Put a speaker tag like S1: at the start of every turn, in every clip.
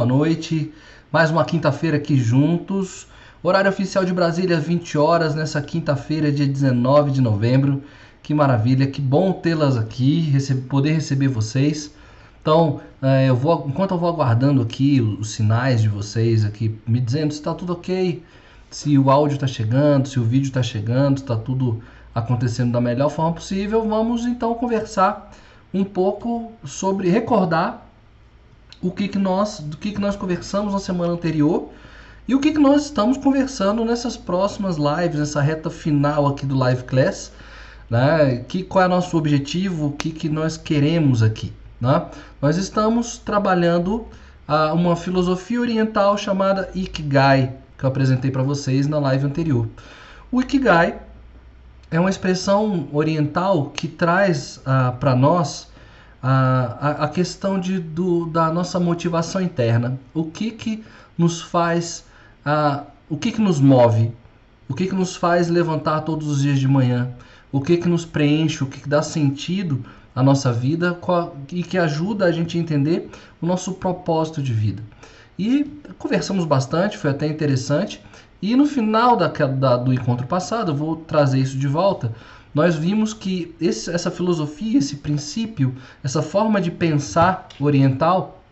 S1: boa noite. Mais uma quinta-feira aqui juntos. Horário oficial de Brasília, 20 horas, nessa quinta-feira, dia 19 de novembro. Que maravilha, que bom tê-las aqui, receber, poder receber vocês. Então, é, eu vou, enquanto eu vou aguardando aqui os sinais de vocês aqui, me dizendo se está tudo ok, se o áudio está chegando, se o vídeo está chegando, está tudo acontecendo da melhor forma possível, vamos então conversar um pouco sobre recordar o que, que nós do que, que nós conversamos na semana anterior e o que, que nós estamos conversando nessas próximas lives, nessa reta final aqui do Live Class, né? Que qual é o nosso objetivo, o que, que nós queremos aqui, né? Nós estamos trabalhando uh, uma filosofia oriental chamada Ikigai, que eu apresentei para vocês na live anterior. O Ikigai é uma expressão oriental que traz uh, ah, para nós a, a, questão de, do, da nossa motivação interna. O que, que nos faz, uh, o que, que nos move, o que, que nos faz levantar todos os dias de manhã, o que, que nos preenche, o que, que dá sentido à nossa vida e que ajuda a gente a entender o nosso propósito de vida. E conversamos bastante, foi até interessante. E no final da, da, do encontro passado, eu vou trazer isso de volta, nós vimos que esse, essa filosofia, esse princípio, essa forma de pensar oriental,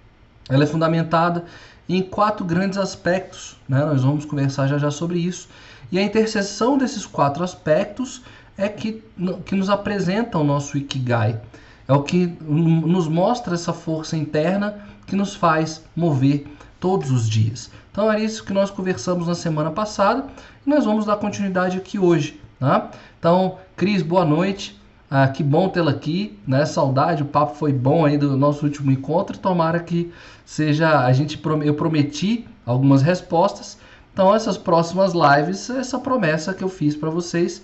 S1: ela é fundamentada em quatro grandes aspectos. Né? Nós vamos conversar já já sobre isso. E a interseção desses quatro aspectos é que, que nos apresenta o nosso Ikigai. É o que nos mostra essa força interna que nos faz mover todos os dias. Então era isso que nós conversamos na semana passada e nós vamos dar continuidade aqui hoje. Tá? Então, Cris, boa noite. Ah, que bom tê-la aqui, né? Saudade, o papo foi bom aí do nosso último encontro. Tomara que seja a gente eu prometi algumas respostas. Então, essas próximas lives, essa promessa que eu fiz para vocês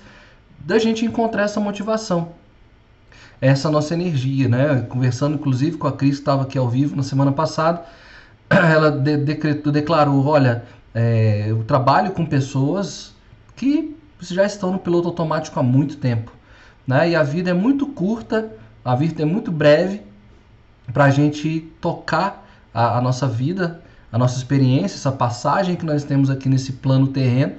S1: da gente encontrar essa motivação, essa nossa energia, né? Conversando inclusive com a Cris que estava aqui ao vivo na semana passada, ela de decretou, declarou, olha, é, eu trabalho com pessoas que já estão no piloto automático há muito tempo. Né? E a vida é muito curta, a vida é muito breve para a gente tocar a, a, nossa vida, a nossa experiência, essa passagem que nós temos aqui nesse plano terreno,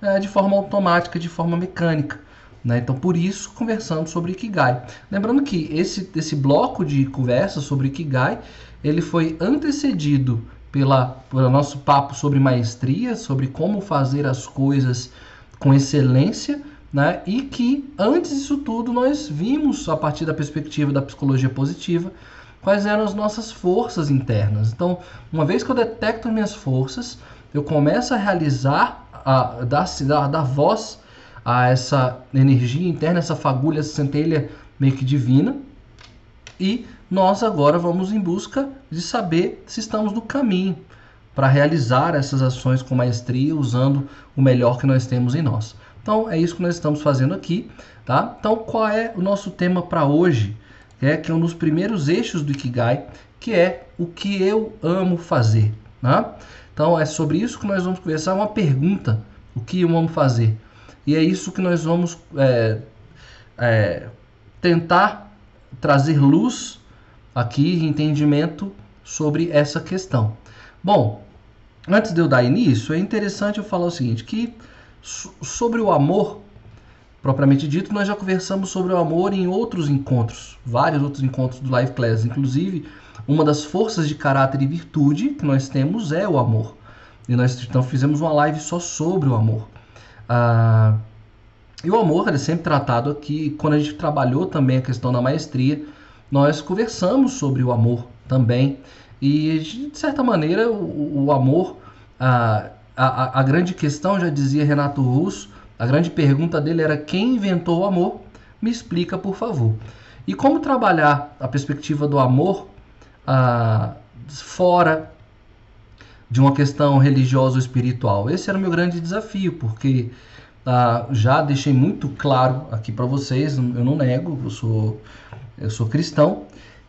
S1: é, de forma automática, de forma mecânica. Né? Então, por isso, conversamos sobre Ikigai. Lembrando que esse, esse bloco de conversa sobre Ikigai, ele foi antecedido pela, pelo nosso papo sobre maestria, sobre como fazer as coisas com excelência, né? E que antes disso tudo nós vimos a partir da perspectiva da psicologia positiva quais eram as nossas forças internas. Então, uma vez que eu detecto minhas forças, eu começo a realizar, a dar, dar, dar voz a essa energia interna, essa fagulha, essa centelha meio que divina, e nós agora vamos em busca de saber se estamos no caminho para realizar essas ações com maestria, usando o melhor que nós temos em nós. Então é isso que nós estamos fazendo aqui, tá? Então qual é o nosso tema para hoje? É que é um dos primeiros eixos do Ikigai, que é o que eu amo fazer, tá? Então é sobre isso que nós vamos conversar, uma pergunta, o que eu amo fazer? E é isso que nós vamos é, é, tentar trazer luz aqui, entendimento sobre essa questão. Bom, antes de eu dar início, é interessante eu falar o seguinte, que sobre o amor, propriamente dito, nós já conversamos sobre o amor em outros encontros, vários outros encontros do Live Class, inclusive uma das forças de caráter e virtude que nós temos é o amor. E nós então fizemos uma live só sobre o amor. Ah, e o amor é sempre tratado aqui, quando a gente trabalhou também a questão da maestria, nós conversamos sobre o amor também. E, de certa maneira, o, o amor, a, a, a grande questão, já dizia Renato Russo, a grande pergunta dele era quem inventou o amor? Me explica, por favor. E como trabalhar a perspectiva do amor ah, fora de uma questão religiosa ou espiritual? Esse era o meu grande desafio, porque já deixei muito claro aqui para vocês, eu não nego, eu sou, eu sou cristão,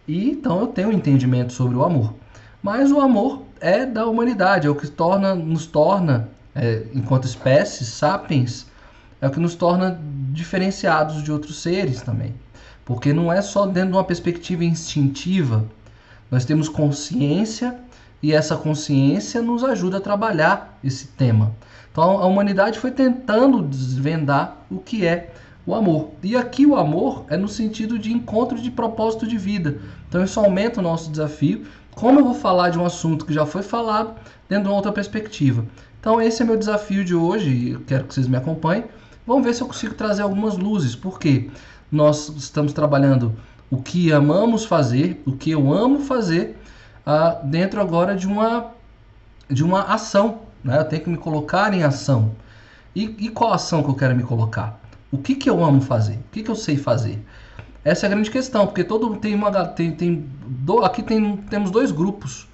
S1: e então eu tenho um entendimento sobre o amor. Mas o amor é da humanidade, é o que torna, nos torna, é, enquanto espécies, sapiens, é o que nos torna diferenciados de outros seres também. Porque não é só dentro de uma perspectiva instintiva, nós temos consciência e essa consciência nos ajuda a trabalhar esse tema. Então a humanidade foi tentando desvendar o que é o amor. E aqui o amor é no sentido de encontro de propósito de vida. Então isso aumenta o nosso desafio. Como eu vou falar de um assunto que já foi falado dentro de uma outra perspectiva. Então esse é meu desafio de hoje e quero que vocês me acompanhem. Vamos ver se eu consigo trazer algumas luzes, porque nós estamos trabalhando o que amamos fazer, o que eu amo fazer, uh, dentro agora de uma, de uma ação. Né? Eu tenho que me colocar em ação. E, e qual ação que eu quero me colocar? O que, que eu amo fazer? O que, que eu sei fazer? Essa é a grande questão, porque todo tem uma tem, tem do, aqui tem, temos dois grupos.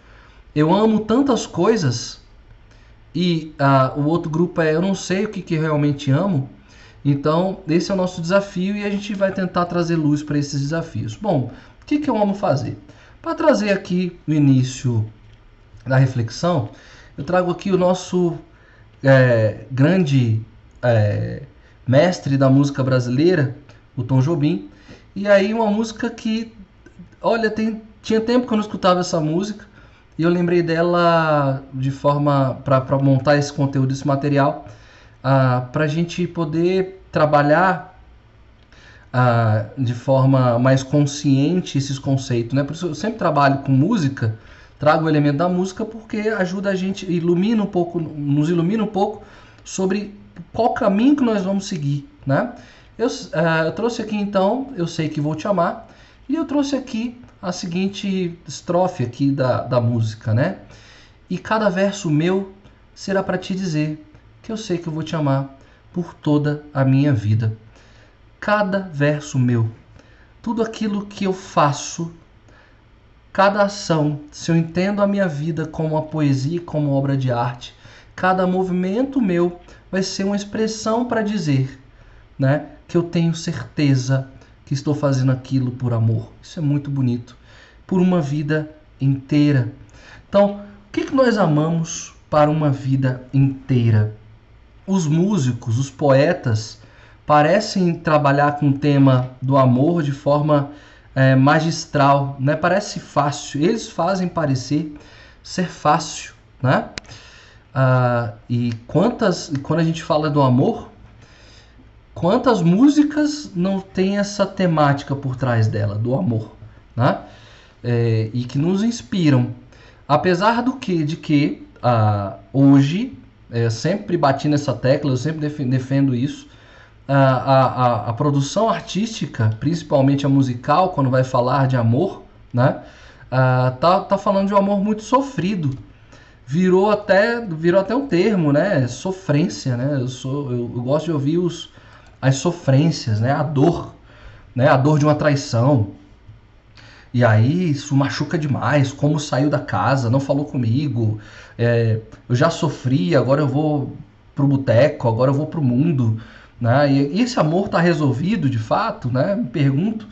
S1: Eu amo tantas coisas e uh, o outro grupo é eu não sei o que, que realmente amo. Então, esse é o nosso desafio e a gente vai tentar trazer luz para esses desafios. Bom, o que, que eu amo fazer? Para trazer aqui o início da reflexão, eu trago aqui o nosso é, grande é, mestre da música brasileira, o Tom Jobim, e aí uma música que, olha, tem, tinha tempo que eu não escutava essa música, e eu lembrei dela de forma para montar esse conteúdo, esse material, ah, para a gente poder trabalhar ah, de forma mais consciente esses conceitos. Né? Por isso eu sempre trabalho com música, trago o elemento da música porque ajuda a gente, ilumina um pouco, nos ilumina um pouco sobre qual caminho que nós vamos seguir. Né? Eu, ah, eu trouxe aqui então, eu sei que vou te amar, e eu trouxe aqui a seguinte estrofe aqui da, da música, né? E cada verso meu será para te dizer que eu sei que eu vou te amar por toda a minha vida. Cada verso meu, tudo aquilo que eu faço, cada ação, se eu entendo a minha vida como uma poesia, como obra de arte, cada movimento meu vai ser uma expressão para dizer, né, que eu tenho certeza que estou fazendo aquilo por amor. Isso é muito bonito. Por uma vida inteira. Então, o que, que nós amamos para uma vida inteira? os músicos, os poetas, parecem trabalhar com o tema do amor de forma é, magistral, né? Parece fácil. Eles fazem parecer ser fácil, né? Ah, e quantas, quando a gente fala do amor, quantas músicas não tem essa temática por trás dela, do amor, né? É, e que nos inspiram. Apesar do que, de que ah, hoje é, sempre bati nessa tecla, eu sempre defendo isso. A, a, a, produção artística, principalmente a musical, quando vai falar de amor, né? Uh, tá, tá falando de um amor muito sofrido. Virou até, virou até um termo, né? Sofrência, né? Eu, sou, eu, eu gosto de ouvir os, as sofrências, né? A dor, né? A dor de uma traição, e aí isso machuca demais. Como saiu da casa, não falou comigo. É, eu já sofri, agora eu vou pro boteco, agora eu vou pro mundo. Né? E, esse amor tá resolvido de fato, né? Me pergunto.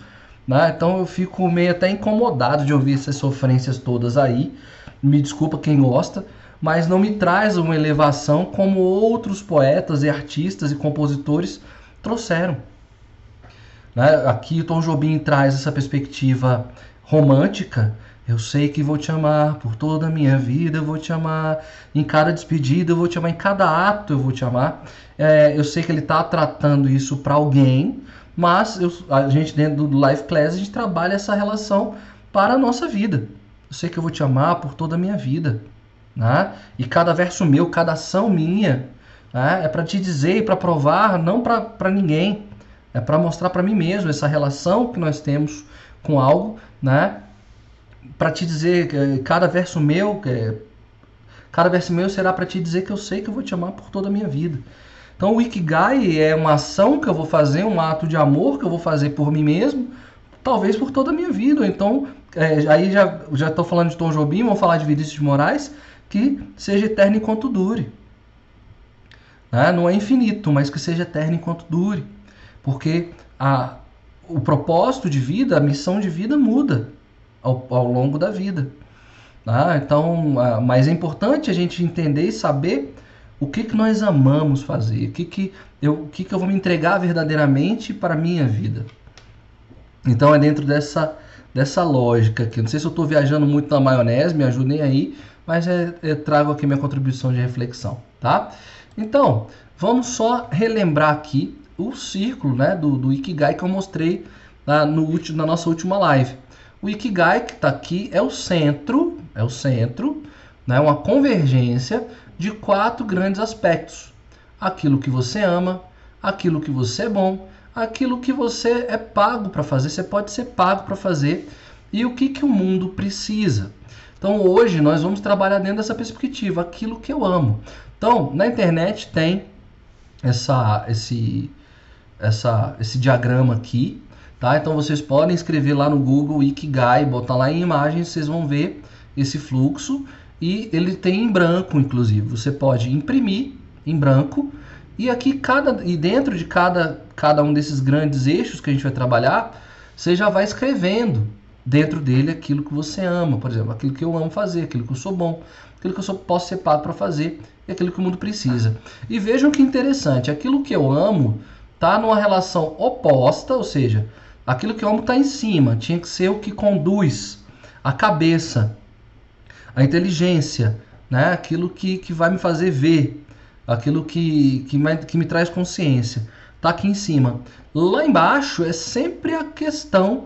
S1: Né? Então eu fico meio até incomodado de ouvir essas sofrências todas aí. Me desculpa quem gosta, mas não me traz uma elevação como outros poetas e artistas e compositores trouxeram. Né? Aqui o Tom Jobim traz essa perspectiva romântica. Eu sei que vou te amar por toda a minha vida, eu vou te amar em cada despedida, eu vou te amar em cada ato, eu vou te amar. É, eu sei que ele está tratando isso para alguém, mas eu, a gente dentro do Life Class a gente trabalha essa relação para a nossa vida. Eu sei que eu vou te amar por toda a minha vida, né? E cada verso meu, cada ação minha, né? é para te dizer e para provar, não para ninguém, é para mostrar para mim mesmo essa relação que nós temos com algo, né? Para te dizer que cada verso meu, cada verso meu será para te dizer que eu sei que eu vou te amar por toda a minha vida. Então o Ikigai é uma ação que eu vou fazer, um ato de amor que eu vou fazer por mim mesmo, talvez por toda a minha vida. Então, é, aí já estou falando de Tom Jobim, vamos falar de Vinícius de Moraes, que seja eterno enquanto dure. Né? Não é infinito, mas que seja eterno enquanto dure. Porque a, o propósito de vida, a missão de vida muda ao, ao longo da vida. Ah, então, ah, mas é importante a gente entender e saber o que, que nós amamos fazer, o que, que, eu, o que, que eu vou me entregar verdadeiramente para a minha vida. Então é dentro dessa, dessa lógica aqui. Não sei se eu estou viajando muito na maionese, me ajudem aí, mas é, trago aqui minha contribuição de reflexão, tá? Então, vamos só relembrar aqui o círculo né, do, do Ikigai que eu mostrei na, no, na nossa última live. O Ikigai que está aqui é o centro, é o centro, né, uma convergência de quatro grandes aspectos: aquilo que você ama, aquilo que você é bom, aquilo que você é pago para fazer, você pode ser pago para fazer e o que, que o mundo precisa. Então hoje nós vamos trabalhar dentro dessa perspectiva, aquilo que eu amo. Então na internet tem essa, esse, essa, esse diagrama aqui, tá? Então vocês podem escrever lá no Google Ikigai, botar lá em imagens, vocês vão ver esse fluxo e ele tem em branco, inclusive. Você pode imprimir em branco e aqui cada e dentro de cada cada um desses grandes eixos que a gente vai trabalhar, você já vai escrevendo dentro dele aquilo que você ama, por exemplo, aquilo que eu amo fazer, aquilo que eu sou bom, aquilo que eu sou, posso ser pago para fazer e aquilo que o mundo precisa. E vejam que interessante, aquilo que eu amo está numa relação oposta, ou seja, aquilo que eu amo está em cima, tinha que ser o que conduz a cabeça, a inteligência, né? aquilo que, que vai me fazer ver, aquilo que, que, me, que me traz consciência. Está aqui em cima. Lá embaixo é sempre a questão,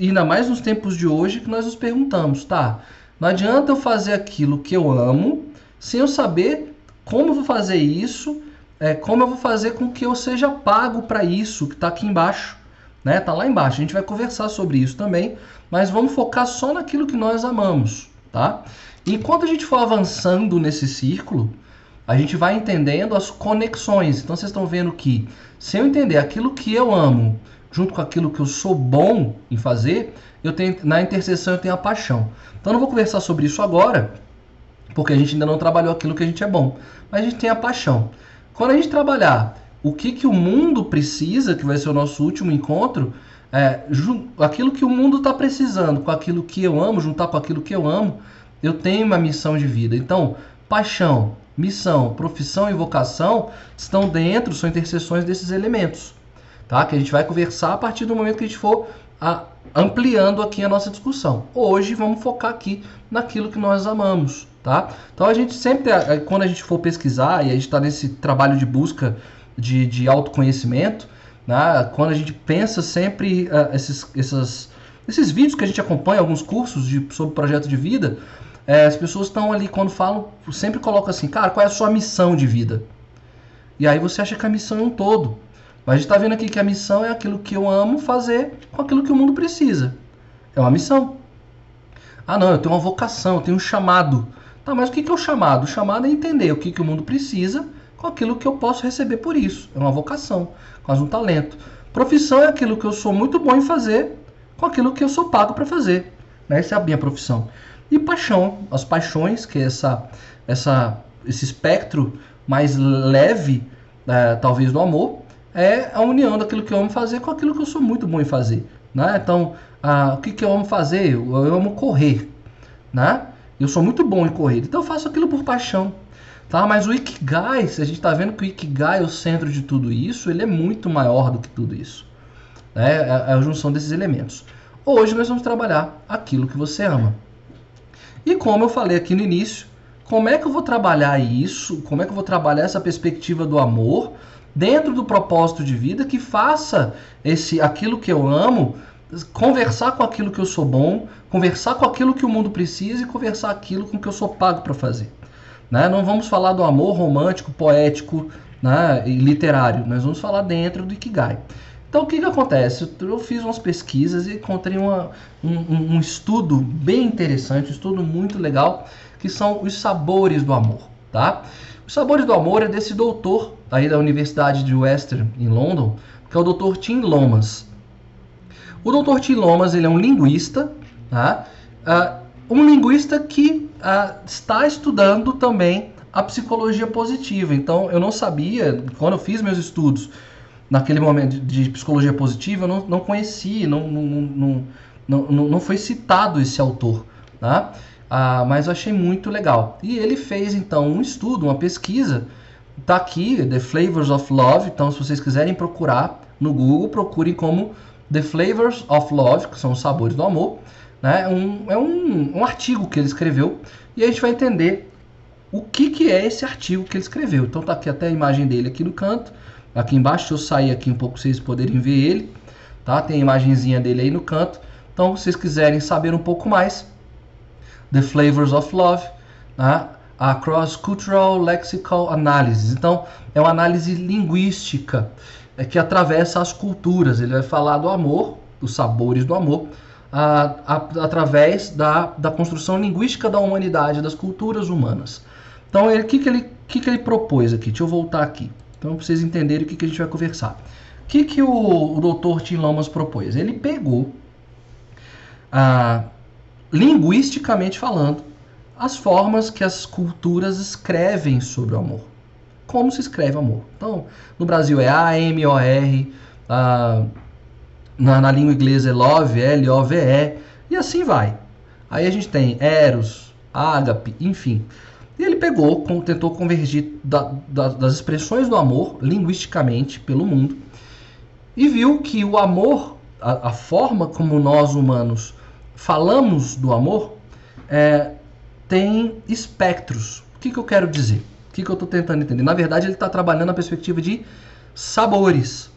S1: ainda mais nos tempos de hoje, que nós nos perguntamos, tá? Não adianta eu fazer aquilo que eu amo sem eu saber como eu vou fazer isso, é, como eu vou fazer com que eu seja pago para isso que está aqui embaixo. Né? Tá lá embaixo. A gente vai conversar sobre isso também, mas vamos focar só naquilo que nós amamos, tá? Enquanto a gente for avançando nesse círculo, a gente vai entendendo as conexões. Então vocês estão vendo que se eu entender aquilo que eu amo junto com aquilo que eu sou bom em fazer, eu tenho na interseção eu tenho a paixão. Então não vou conversar sobre isso agora, porque a gente ainda não trabalhou aquilo que a gente é bom, mas a gente tem a paixão. Quando a gente trabalhar o que, que o mundo precisa, que vai ser o nosso último encontro, é, aquilo que o mundo está precisando, com aquilo que eu amo, juntar com aquilo que eu amo, eu tenho uma missão de vida. Então, paixão, missão, profissão e vocação estão dentro, são interseções desses elementos, tá? Que a gente vai conversar a partir do momento que a gente for a, ampliando aqui a nossa discussão. Hoje vamos focar aqui naquilo que nós amamos, tá? Então a gente sempre, quando a gente for pesquisar e a gente está nesse trabalho de busca de, de autoconhecimento, né? quando a gente pensa sempre uh, esses, essas, esses vídeos que a gente acompanha, alguns cursos de, sobre projeto de vida, é, as pessoas estão ali, quando falam, sempre colocam assim, cara, qual é a sua missão de vida? E aí você acha que a missão é um todo. Mas a gente está vendo aqui que a missão é aquilo que eu amo fazer com aquilo que o mundo precisa. É uma missão. Ah, não, eu tenho uma vocação, eu tenho um chamado. Tá, mas o que é o chamado? O chamado é entender o que, que o mundo precisa com aquilo que eu posso receber por isso. É uma vocação, quase um talento. Profissão é aquilo que eu sou muito bom em fazer com aquilo que eu sou pago para fazer. Né? Essa é a minha profissão. E paixão, as paixões, que é essa, essa, esse espectro mais leve, é, talvez, do amor, é a união daquilo que eu amo fazer com aquilo que eu sou muito bom em fazer. Né? Então, ah, o que, que eu amo fazer? Eu, amo correr. Né? Eu sou muito bom em correr, então eu faço aquilo por paixão. Tá? Mas o Ikigai, se a gente está vendo que o Ikigai é o centro de tudo isso, ele é muito maior do que tudo isso. Né? É, é a junção desses elementos. Hoje nós vamos trabalhar aquilo que você ama. E como eu falei aqui no início, como é que eu vou trabalhar isso? Como é que eu vou trabalhar essa perspectiva do amor dentro do propósito de vida que faça esse aquilo que eu amo conversar com aquilo que eu sou bom, conversar com aquilo que o mundo precisa e conversar aquilo com que eu sou pago para fazer. Né? Não vamos falar do amor romântico, poético né, e literário, nós vamos falar dentro do Ikigai. Então, o que, que acontece? Eu fiz umas pesquisas e encontrei uma, um, um, estudo bem interessante, um estudo muito legal, que são os sabores do amor. Tá? Os sabores do amor é desse doutor aí da Universidade de Western, em London, que é o Dr. Tim Lomas. O Dr. Tim Lomas ele é um linguista, tá? Uh, um linguista que uh, está estudando também a psicologia positiva. Então, eu não sabia, quando eu fiz meus estudos naquele momento de psicologia positiva, eu não, não conheci, não, não, não, não, não foi citado esse autor, tá? Ah, mas eu achei muito legal. E ele fez então um estudo, uma pesquisa, tá aqui, The Flavors of Love. Então, se vocês quiserem procurar no Google, procurem como The Flavors of Love, que são os sabores do amor. Né? Um, é um, um artigo que ele escreveu e a gente vai entender o que, que é esse artigo que ele escreveu. Então tá aqui até a imagem dele aqui no canto. Aqui embaixo, deixa eu sair aqui um pouco vocês poderem ver ele. Tá? Tem a imagenzinha dele aí no canto. Então, se vocês quiserem saber um pouco mais, The Flavors of Love, né? a Cross-Cultural Lexical Analysis. Então, é uma análise linguística é, que atravessa as culturas. Ele vai falar do amor, dos sabores do amor, a, a, através da, da construção linguística da humanidade, das culturas humanas. Então, o que, que, ele, que, que ele propôs aqui? Deixa eu voltar aqui. Então, para vocês entenderem o que, que a gente vai conversar. O que, que o, o Dr. Tim Lomas propôs? Ele pegou, ah, linguisticamente falando, as formas que as culturas escrevem sobre o amor. Como se escreve amor. Então, no Brasil é A-M-O-R, ah, na, na língua inglesa é love, L-O-V-E, e assim vai. Aí a gente tem eros, ágape, enfim. E ele pegou, tentou convergir da, da, das expressões do amor linguisticamente pelo mundo e viu que o amor, a, a forma como nós humanos falamos do amor, é, tem espectros. O que, que eu quero dizer? O que, que eu estou tentando entender? Na verdade, ele está trabalhando na perspectiva de sabores.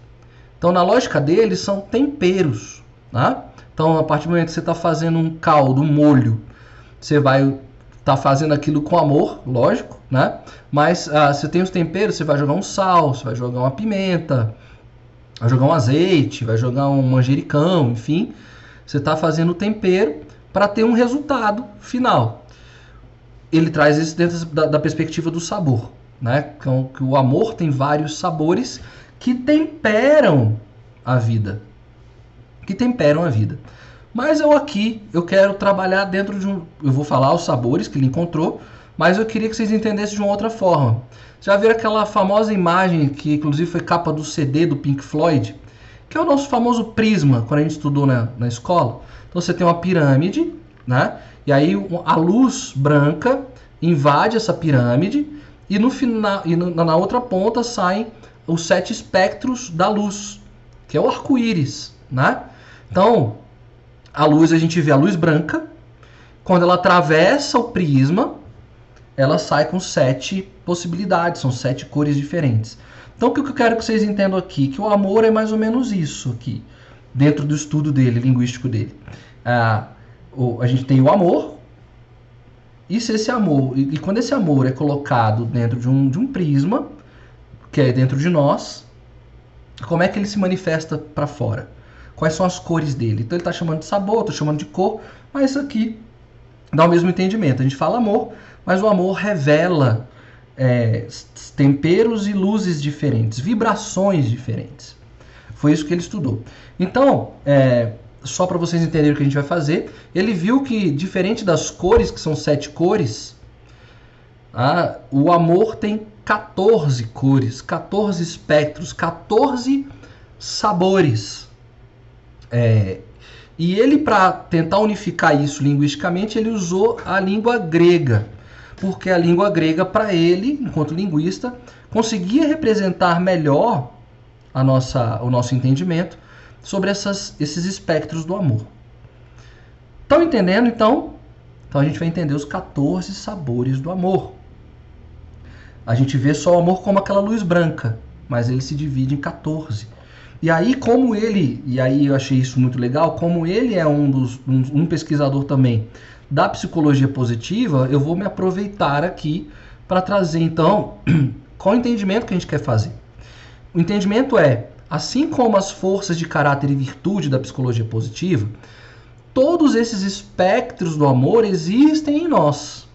S1: Então, na lógica dele, são temperos. Tá? Então, a partir do momento que você está fazendo um caldo, um molho, você vai tá fazendo aquilo com amor, lógico, né? Mas ah, você tem os temperos, você vai jogar um sal, você vai jogar uma pimenta, vai jogar um azeite, vai jogar um manjericão, enfim. Você está fazendo o tempero para ter um resultado final. Ele traz isso dentro da, da perspectiva do sabor, né? Então, que o amor tem vários sabores que temperam a vida, que temperam a vida. Mas eu aqui, eu quero trabalhar dentro de um. Eu vou falar os sabores que ele encontrou, mas eu queria que vocês entendessem de uma outra forma. Já viram aquela famosa imagem que, inclusive, foi capa do CD do Pink Floyd, que é o nosso famoso prisma, quando a gente estudou na, na escola? Então você tem uma pirâmide, né? E aí a luz branca invade essa pirâmide e no final e na outra ponta saem os sete espectros da luz, que é o arco-íris, né? Então, a luz, a gente vê a luz branca. Quando ela atravessa o prisma, ela sai com sete possibilidades, são sete cores diferentes. Então, o que eu quero que vocês entendam aqui? Que o amor é mais ou menos isso aqui, dentro do estudo dele, linguístico dele. Ah, o, a gente tem o amor, e se esse amor, e, e, quando esse amor é colocado dentro de um, de um prisma, que é dentro de nós, como é que ele se manifesta para fora? quais são as cores dele. Então ele está chamando de sabor, estou chamando de cor, mas isso aqui dá o mesmo entendimento. A gente fala amor, mas o amor revela é, temperos e luzes diferentes, vibrações diferentes. Foi isso que ele estudou. Então, é, só para vocês entenderem o que a gente vai fazer, ele viu que, diferente das cores, que são sete cores, ah, o amor tem 14 cores, 14 espectros, 14 sabores. É, e ele, para tentar unificar isso linguisticamente, ele usou a língua grega, porque a língua grega, para ele, enquanto linguista, conseguia representar melhor a nossa, o nosso entendimento sobre essas, esses espectros do amor. Estão entendendo, então? Então a gente vai entender os 14 sabores do amor. A gente vê só o amor como aquela luz branca, mas ele se divide em 14. E aí, como ele, e aí eu achei isso muito legal, como ele é um, dos, um, um pesquisador também da psicologia positiva, eu vou me aproveitar aqui para trazer então qual o entendimento que a gente quer fazer. O entendimento é, assim como as forças de caráter e virtude da psicologia positiva, todos esses espectros do amor existem em nós.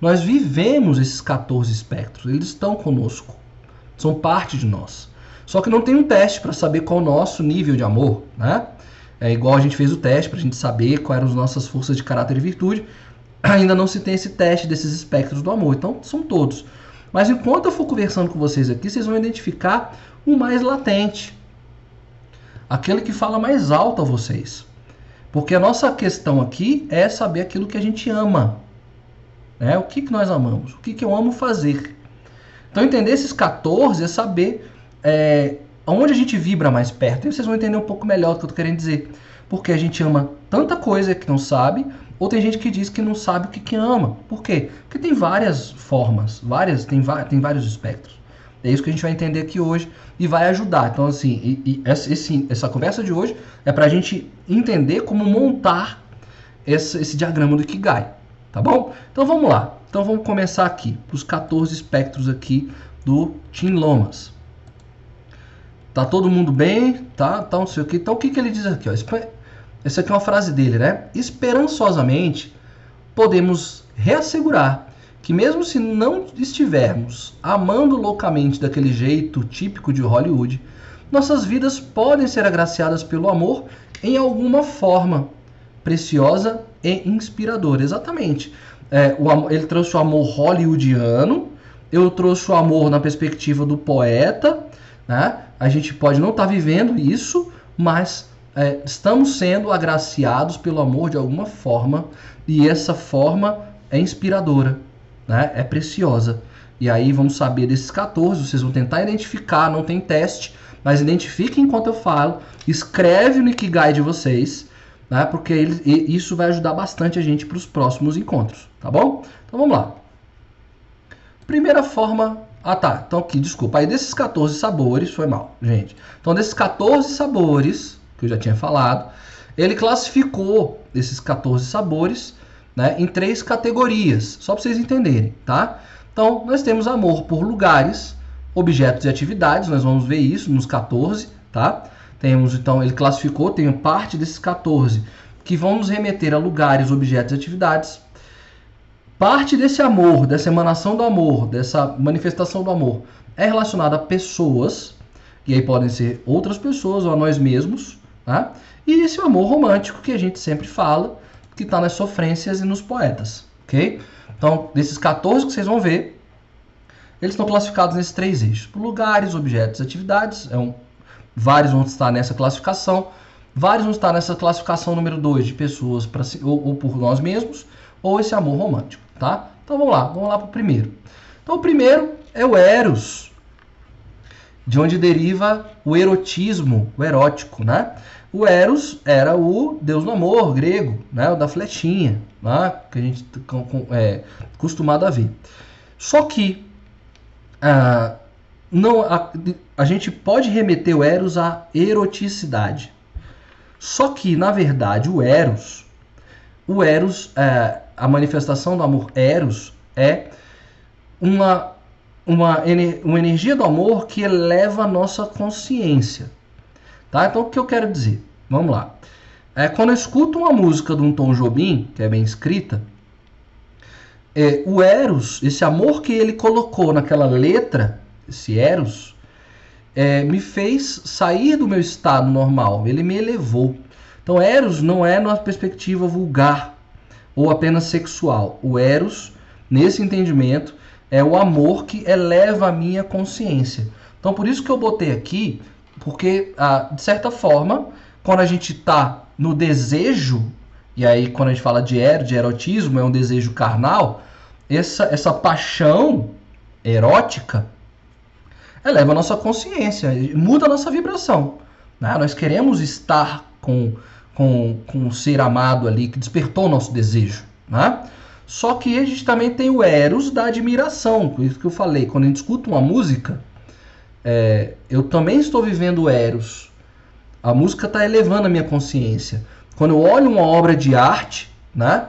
S1: Nós vivemos esses 14 espectros, eles estão conosco, são parte de nós. Só que não tem um teste para saber qual o nosso nível de amor, né? É igual a gente fez o teste para a gente saber quais eram as nossas forças de caráter e virtude. Ainda não se tem esse teste desses espectros do amor. Então, são todos. Mas enquanto eu for conversando com vocês aqui, vocês vão identificar o mais latente. Aquele que fala mais alto a vocês. Porque a nossa questão aqui é saber aquilo que a gente ama. Né? O que, que nós amamos? O que, que eu amo fazer? Então, entender esses 14 é saber é, onde a gente vibra mais perto. E vocês vão entender um pouco melhor o que eu estou querendo dizer. porque a gente ama tanta coisa que não sabe, ou tem gente que diz que não sabe o que, que ama. Por quê? Porque tem várias formas, várias, tem, tem vários espectros. É isso que a gente vai entender aqui hoje e vai ajudar. Então, assim, e, e essa, esse, essa conversa de hoje é para a gente entender como montar esse, esse diagrama do Ikigai, tá bom? Então vamos lá. Então vamos começar aqui, os 14 espectros aqui do Tim Lomas. Tá todo mundo bem? Tá? Tá não sei o que. Então o que, que ele diz aqui? Ó? Essa aqui é uma frase dele, né? Esperançosamente podemos reassegurar que mesmo se não estivermos amando loucamente daquele jeito típico de Hollywood, nossas vidas podem ser agraciadas pelo amor em alguma forma preciosa e inspiradora. Exatamente. É, o, ele trouxe o amor hollywoodiano, eu trouxe o amor na perspectiva do poeta, né? A gente pode não estar tá vivendo isso, mas é, estamos sendo agraciados pelo amor de alguma forma, e essa forma é inspiradora, né? é preciosa. E aí vamos saber desses 14, vocês vão tentar identificar, não tem teste, mas identifiquem enquanto eu falo, escreve no Ikigai de vocês, né? porque ele, isso vai ajudar bastante a gente para os próximos encontros, tá bom? Então vamos lá. Primeira forma. Ah tá, então aqui, desculpa. Aí desses 14 sabores, foi mal, gente. Então desses 14 sabores, que eu já tinha falado, ele classificou esses 14 sabores né, em três categorias, só para vocês entenderem, tá? Então, nós temos amor por lugares, objetos e atividades, nós vamos ver isso nos 14, tá? Temos, então, ele classificou, tem parte desses 14 que vão nos remeter a lugares, objetos e atividades. Parte desse amor, dessa emanação do amor, dessa manifestação do amor, é relacionada a pessoas, e aí podem ser outras pessoas ou a nós mesmos, tá? E esse amor romântico que a gente sempre fala, que está nas sofrências e nos poetas, ok? Então, desses 14 que vocês vão ver, eles estão classificados nesses três eixos: lugares, objetos, atividades. É um, vários vão estar nessa classificação. Vários vão estar nessa classificação número 2 de pessoas pra, ou, ou por nós mesmos, ou esse amor romântico, tá? Então vamos lá, vamos lá para o primeiro. Então o primeiro é o Eros, de onde deriva o erotismo, o erótico, né? O Eros era o deus do amor grego, né? o da flechinha, né? que a gente é acostumado a ver. Só que ah, não, a, a gente pode remeter o Eros à eroticidade. Só que, na verdade, o Eros, o Eros, é, a manifestação do amor Eros é uma, uma, uma energia do amor que eleva a nossa consciência. Tá? Então, o que eu quero dizer? Vamos lá. É, quando eu escuto uma música de um Tom Jobim, que é bem escrita, é, o Eros, esse amor que ele colocou naquela letra, esse Eros, é, me fez sair do meu estado normal, ele me elevou. Então, Eros não é numa perspectiva vulgar ou apenas sexual. O Eros, nesse entendimento, é o amor que eleva a minha consciência. Então, por isso que eu botei aqui porque, ah, de certa forma, quando a gente está no desejo, e aí quando a gente fala de, er, de erotismo, é um desejo carnal, essa, essa paixão erótica eleva a nossa consciência, muda a nossa vibração. Né? Nós queremos estar com, com, com o ser amado ali que despertou o nosso desejo. Né? Só que a gente também tem o eros da admiração, por isso que eu falei, quando a gente escuta uma música, é, eu também estou vivendo Eros. A música está elevando a minha consciência. Quando eu olho uma obra de arte, né,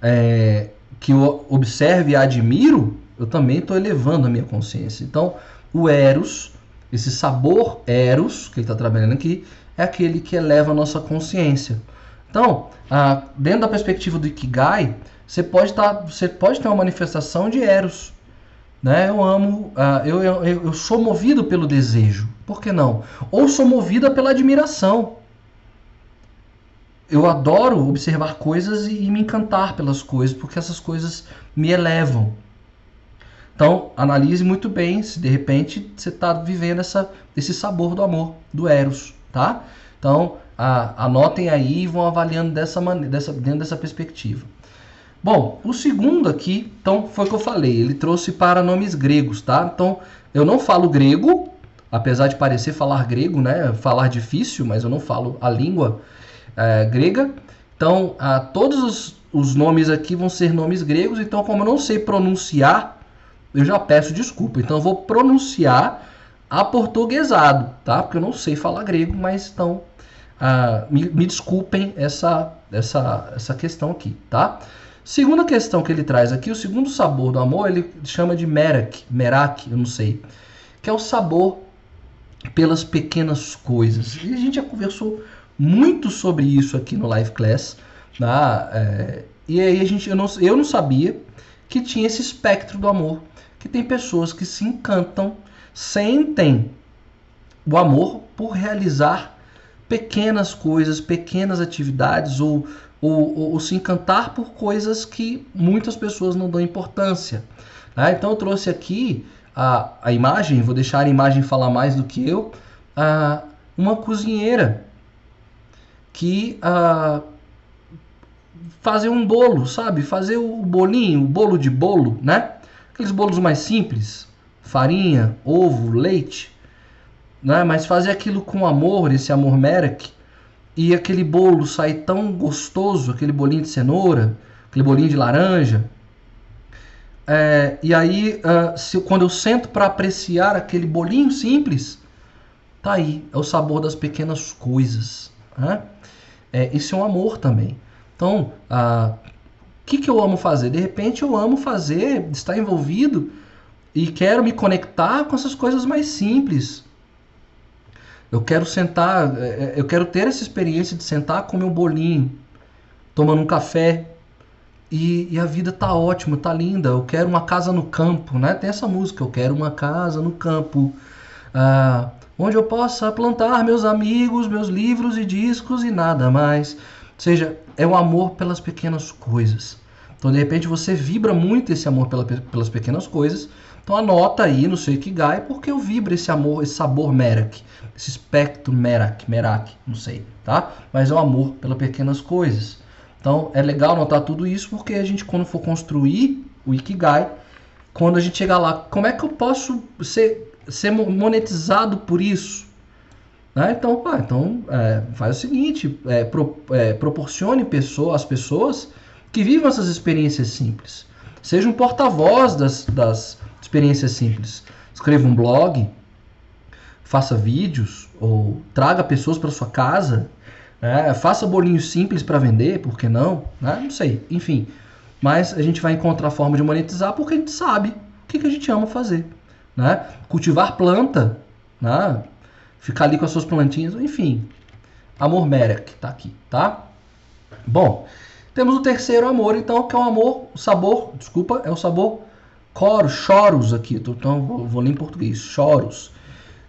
S1: é, que eu observo e admiro, eu também estou elevando a minha consciência. Então, o Eros, esse sabor Eros, que ele está trabalhando aqui, é aquele que eleva a nossa consciência. Então, dentro da perspectiva do Ikigai, você pode, tá, você pode ter uma manifestação de Eros. Né? Eu amo, uh, eu, eu, eu sou movido pelo desejo, por que não? Ou sou movida pela admiração. Eu adoro observar coisas e, e me encantar pelas coisas, porque essas coisas me elevam. Então, analise muito bem se de repente você está vivendo essa, esse sabor do amor, do Eros, tá? Então, a, anotem aí e vão avaliando dessa maneira, dessa, dentro dessa perspectiva. Bom, o segundo aqui, então, foi o que eu falei. Ele trouxe para nomes gregos, tá? Então, eu não falo grego, apesar de parecer falar grego, né? Falar difícil, mas eu não falo a língua é, grega. Então, a, todos os, os nomes aqui vão ser nomes gregos. Então, como eu não sei pronunciar, eu já peço desculpa. Então, eu vou pronunciar aportuguesado, tá? Porque eu não sei falar grego, mas então ah, me, me, desculpem essa, essa, essa questão aqui, tá? Segunda questão que ele traz aqui, o segundo sabor do amor, ele chama de merak, merak, eu não sei, que é o sabor pelas pequenas coisas. E a gente já conversou muito sobre isso aqui no Live Class, tá? É, e aí a gente, eu não, eu não sabia que tinha esse espectro do amor, que tem pessoas que se encantam, sentem o amor por realizar pequenas coisas, pequenas atividades ou, ou, ou, ou se encantar por coisas que muitas pessoas não dão importância. Né? Então eu trouxe aqui a, a imagem, vou deixar a imagem falar mais do que eu, a, uma cozinheira que a, fazer um bolo, sabe? Fazer o bolinho, o bolo de bolo, né? Aqueles bolos mais simples, farinha, ovo, leite né? mas fazer aquilo com amor, esse amor Merek, e aquele bolo sair tão gostoso, aquele bolinho de cenoura, aquele bolinho de laranja. É, e aí, uh, se, quando eu sento para apreciar aquele bolinho simples, tá aí, é o sabor das pequenas coisas. Né? É, isso é um amor também. Então, o uh, que, que eu amo fazer? De repente, eu amo fazer, estar envolvido e quero me conectar com essas coisas mais simples. Eu quero sentar, é, é, eu quero ter essa experiência de sentar com meu bolinho, tomando um café. E, e, a vida tá ótima, tá linda. Eu quero uma casa no campo, né? Tem essa música, eu quero uma casa no campo. Ah, onde eu possa plantar meus amigos, meus livros e discos e nada mais. Ou seja, é o amor pelas pequenas coisas. Então, de repente, você vibra muito esse amor pela, pelas pequenas coisas. Então, anota aí no seu Ikigai, porque eu vibro esse amor, esse sabor Merak esse espectro Merak, Merak, não sei, tá? Mas é o amor pelas pequenas coisas. Então é legal notar tudo isso porque a gente quando for construir o Ikigai, quando a gente chegar lá, como é que eu posso ser, ser monetizado por isso? Né? Então, pá, então é, faz o seguinte, é, pro, é, proporcione pessoa, as pessoas que vivam essas experiências simples. Seja um porta-voz das, das experiências simples. Escreva um blog, faça vídeos ou traga pessoas para sua casa, né? faça bolinhos simples para vender, por que não? Né? Não sei, enfim. Mas a gente vai encontrar forma de monetizar porque a gente sabe o que, que a gente ama fazer. Né? Cultivar planta, né? ficar ali com as suas plantinhas, enfim. Amor Merek tá aqui, tá? Bom, temos o terceiro amor, então, que é o amor, o sabor, desculpa, é o sabor choros aqui. Então, vou, vou ler em português, choros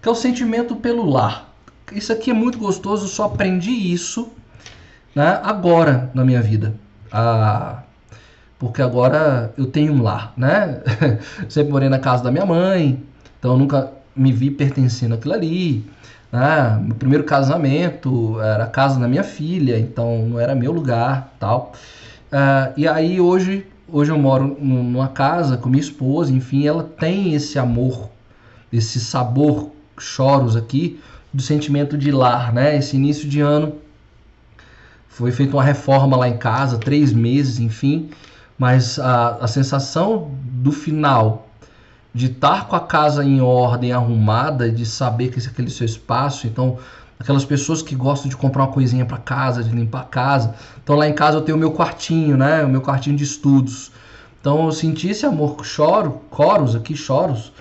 S1: que é o sentimento pelo lar. Isso aqui é muito gostoso, eu só aprendi isso né, agora na minha vida. Ah, porque agora eu tenho um lar, né? Sempre morei na casa da minha mãe, então nunca me vi pertencendo àquilo ali. Né? Meu primeiro casamento era a casa da minha filha, então não era meu lugar, tal. Ah, e aí hoje, hoje eu moro numa casa com minha esposa, enfim, ela tem esse amor, esse sabor choros aqui do sentimento de lar, né? Esse início de ano foi feita uma reforma lá em casa, três meses, enfim, mas a, a sensação do final de estar com a casa em ordem, arrumada, de saber que esse é aquele seu espaço, então aquelas pessoas que gostam de comprar uma coisinha para casa, de limpar a casa. Então lá em casa eu tenho o meu quartinho, né? O meu quartinho de estudos. Então eu senti esse amor, choro, coros aqui, choros,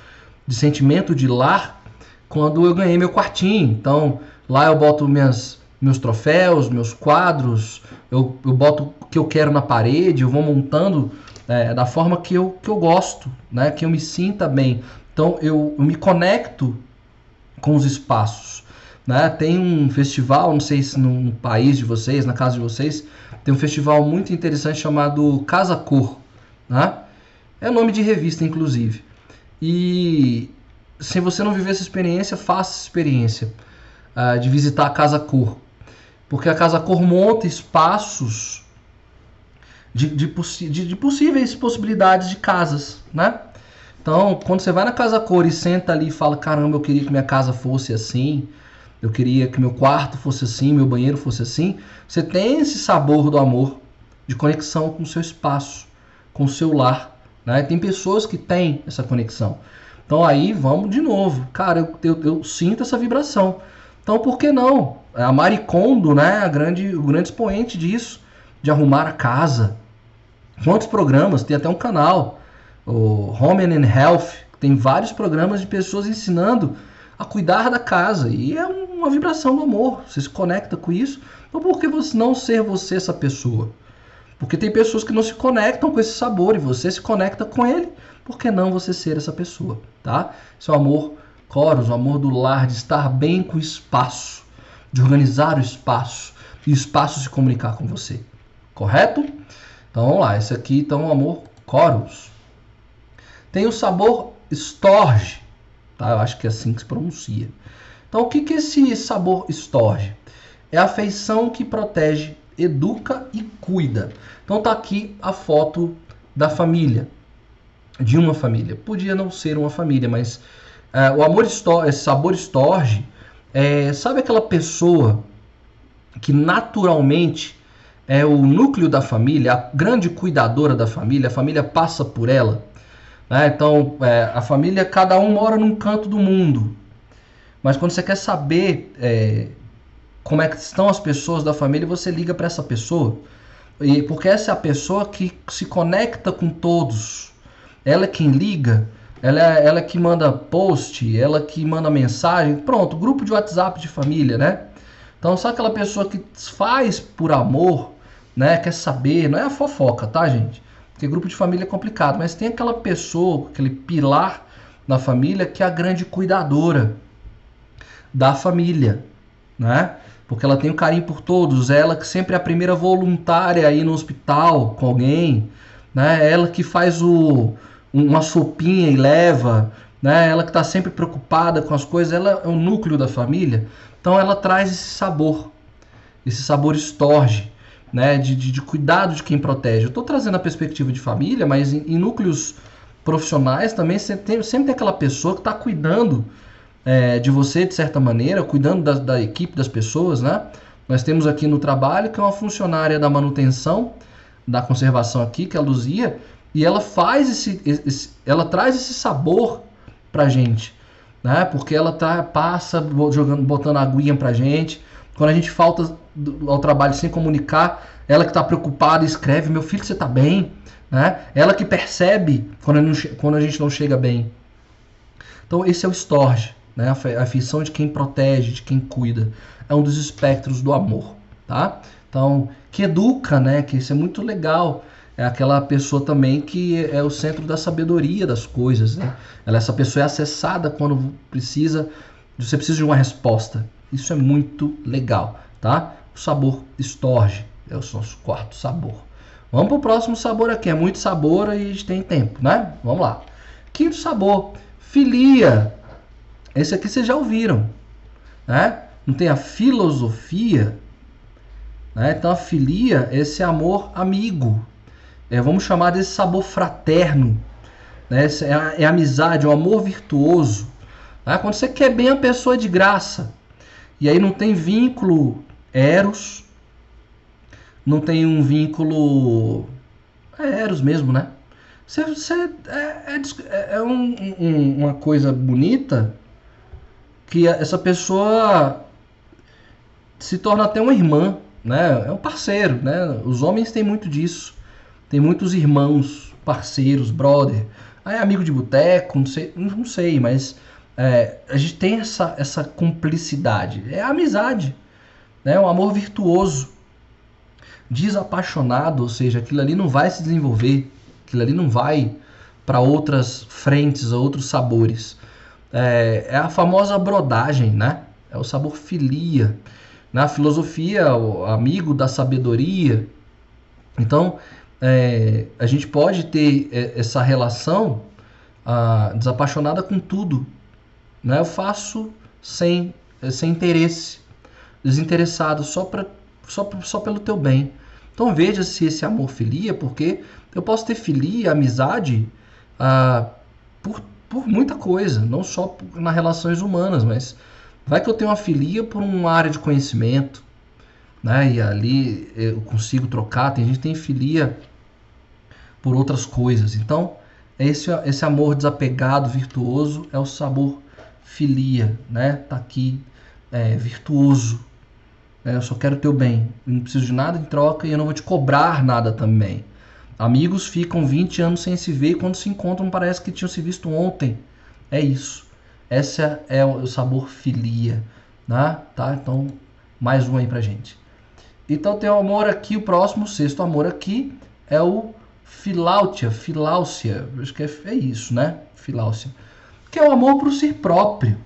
S1: de sentimento de lar quando eu ganhei meu quartinho. Então lá eu boto minhas, meus troféus, meus quadros, eu, eu boto o que eu quero na parede, eu vou montando é, da forma que eu, que eu gosto, né? que eu me sinta bem. Então eu, eu me conecto com os espaços. Né? Tem um festival, não sei se no país de vocês, na casa de vocês, tem um festival muito interessante chamado Casa Cor. Né? É nome de revista, inclusive. E se você não viver essa experiência, faça essa experiência uh, de visitar a Casa Cor. Porque a Casa Cor monta espaços de, de, de, de possíveis possibilidades de casas, né? Então, quando você vai na casa cor e senta ali e fala: caramba, eu queria que minha casa fosse assim, eu queria que meu quarto fosse assim, meu banheiro fosse assim, você tem esse sabor do amor, de conexão com o seu espaço, com o seu lar. Né? Tem pessoas que têm essa conexão. Então aí vamos de novo. Cara, eu, eu, eu sinto essa vibração. Então por que não? A Maricondo, né, a grande, o grande expoente disso, de arrumar a casa. Quantos programas? Tem até um canal, o Home and Health, tem vários programas de pessoas ensinando a cuidar da casa. E é uma vibração do amor. Você se conecta com isso. Então por que você não ser você essa pessoa? Porque tem pessoas que não se conectam com esse sabor e você se conecta com ele. Por que não você ser essa pessoa, tá? Esse é o amor coros, o amor do lar, de estar bem com o espaço, de organizar o espaço e o espaço se comunicar com você. Correto? Então vamos lá, esse aqui então é o amor coros. Tem o sabor storge, tá? Eu acho que é assim que se pronuncia. Então o que que esse sabor storge? É a afeição que protege, educa e cuida. Então tá aqui a foto da família, de uma família. Podia não ser uma família, mas é, o amor estorge, esse sabor estorge, é, sabe aquela pessoa que naturalmente é o núcleo da família, a grande cuidadora da família, a família passa por ela. Né? Então, é, a família, cada um mora num canto do mundo. Mas quando você quer saber é, como é que estão as pessoas da família, você liga para essa pessoa. E porque essa é a pessoa que se conecta com todos. Ela é quem liga, ela é, ela é que manda post, ela que manda mensagem. Pronto, grupo de WhatsApp de família, né? Então, só aquela pessoa que faz por amor, né? Quer saber, não é a fofoca, tá, gente? Porque grupo de família é complicado, mas tem aquela pessoa, aquele pilar na família que é a grande cuidadora da família, né? Porque ela tem um carinho por todos, ela que sempre é a primeira voluntária aí no hospital com alguém, né? Ela que faz o uma sopinha e leva, né? Ela que está sempre preocupada com as coisas, ela é o núcleo da família. Então ela traz esse sabor, esse sabor estorge, né? De, de, de cuidado de quem protege. Eu estou trazendo a perspectiva de família, mas em, em núcleos profissionais também sempre tem, sempre tem aquela pessoa que está cuidando é, de você de certa maneira, cuidando da, da equipe, das pessoas, né? Nós temos aqui no trabalho que é uma funcionária da manutenção, da conservação aqui, que é a Luzia, e ela faz esse, esse ela traz esse sabor pra gente, né? Porque ela tá passa jogando, botando aguinha pra gente. Quando a gente falta ao trabalho sem comunicar, ela que está preocupada escreve: "Meu filho, você tá bem?", né? Ela que percebe quando a, gente, quando a gente não chega bem. Então esse é o storge, né? A afeição de quem protege, de quem cuida, é um dos espectros do amor, tá? Então que educa, né? Que isso é muito legal é aquela pessoa também que é o centro da sabedoria das coisas. Né? Ela, essa pessoa é acessada quando precisa, você precisa de uma resposta. Isso é muito legal, tá? O sabor estorge é o nosso quarto sabor. Vamos para o próximo sabor aqui. É muito sabor e a gente tem tempo, né? Vamos lá. Quinto sabor, filia. Esse aqui vocês já ouviram, né? Não tem a filosofia, né? Então a filia, esse amor amigo, é, vamos chamar desse sabor fraterno, né? é, é amizade, é o amor virtuoso. Tá? Quando você quer bem a pessoa de graça, e aí não tem vínculo eros, não tem um vínculo é eros mesmo, né? Você, você é, é, é, é um, um, uma coisa bonita que essa pessoa se torna até uma irmã, né? É um parceiro, né? Os homens têm muito disso. Tem muitos irmãos, parceiros, brother. Ah, é amigo de boteco, não sei, não sei, mas é, a gente tem essa, essa cumplicidade. É amizade, né? um amor virtuoso, desapaixonado, ou seja, aquilo ali não vai se desenvolver, aquilo ali não vai para outras frentes, outros sabores. É, é, a famosa brodagem, né? É o sabor filia. Na filosofia, o amigo da sabedoria. Então, é, a gente pode ter é, essa relação ah, desapaixonada com tudo. Né? Eu faço sem, é, sem interesse, desinteressado, só, pra, só, só pelo teu bem. Então veja se esse amor filia, porque eu posso ter filia, amizade, ah, por, por muita coisa, não só por, nas relações humanas, mas vai que eu tenho uma filia por uma área de conhecimento, né? E ali eu consigo trocar. Tem gente que tem filia por outras coisas. Então, esse, esse amor desapegado, virtuoso, é o sabor filia, né? Tá aqui, é, virtuoso. Né? Eu só quero teu bem. Eu não preciso de nada em troca e eu não vou te cobrar nada também. Amigos ficam 20 anos sem se ver e quando se encontram parece que tinham se visto ontem. É isso. Esse é o sabor filia, né? Tá? Então, mais um aí pra gente. Então tem o amor aqui, o próximo, o sexto amor aqui é o filáutia, filáusia, acho que é, é isso, né? Filáusia, que é o amor por si próprio,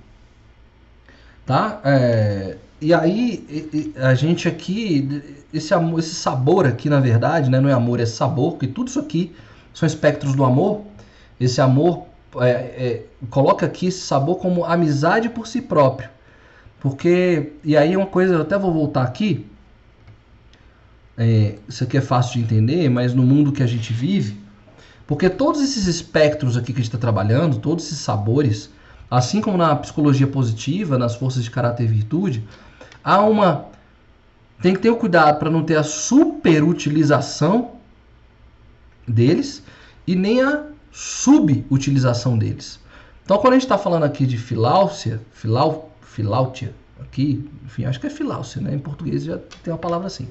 S1: tá? É, e aí a gente aqui, esse amor, esse sabor aqui, na verdade, né? Não é amor, é sabor, porque tudo isso aqui são espectros do amor. Esse amor é, é, coloca aqui esse sabor como amizade por si próprio, porque e aí é uma coisa, eu até vou voltar aqui é, isso aqui é fácil de entender, mas no mundo que a gente vive, porque todos esses espectros aqui que a gente está trabalhando, todos esses sabores, assim como na psicologia positiva, nas forças de caráter e virtude, há uma. Tem que ter o cuidado para não ter a superutilização deles e nem a subutilização deles. Então, quando a gente está falando aqui de filáusia, filau, filáutia, aqui, enfim, acho que é filáusia, né? Em português já tem uma palavra assim.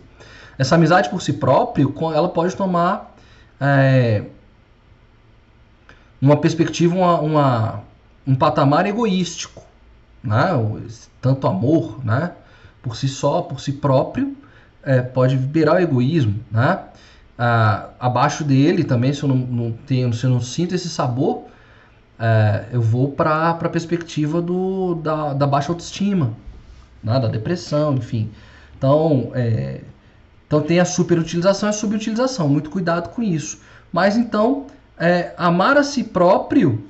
S1: Essa amizade por si próprio, ela pode tomar é, uma perspectiva, uma, uma, um patamar egoístico, né? Tanto amor, né? Por si só, por si próprio, é, pode virar o egoísmo, né? Ah, abaixo dele também, se eu não, não, tenho, se eu não sinto esse sabor, é, eu vou para a perspectiva do, da, da baixa autoestima, né? da depressão, enfim. Então, é, então tem a superutilização e a subutilização. Muito cuidado com isso. Mas então, é, amar a si próprio,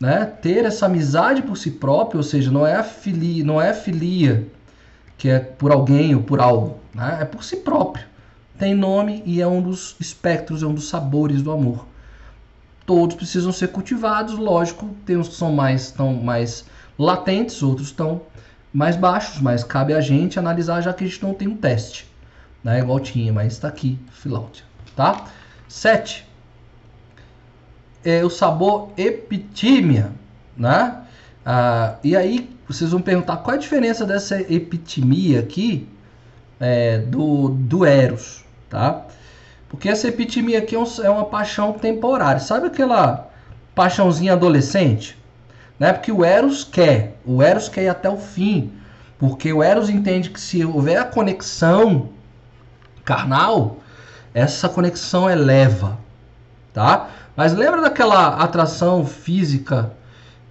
S1: né, ter essa amizade por si próprio, ou seja, não é a filia, não é filia que é por alguém ou por algo, né, é por si próprio. Tem nome e é um dos espectros, é um dos sabores do amor. Todos precisam ser cultivados, lógico, tem uns que são mais, estão mais latentes, outros estão mais baixos, mas cabe a gente analisar já que a gente não tem um teste né? Igual tinha, mas está aqui, Filautia, tá? 7. É o sabor epitímia, né? Ah, e aí vocês vão perguntar qual é a diferença dessa epitimia aqui é, do, do Eros, tá? Porque essa epitimia aqui é, um, é uma paixão temporária. Sabe aquela paixãozinha adolescente? Né? Porque o Eros quer, o Eros quer ir até o fim. Porque o Eros entende que se houver a conexão carnal, essa conexão eleva, tá? Mas lembra daquela atração física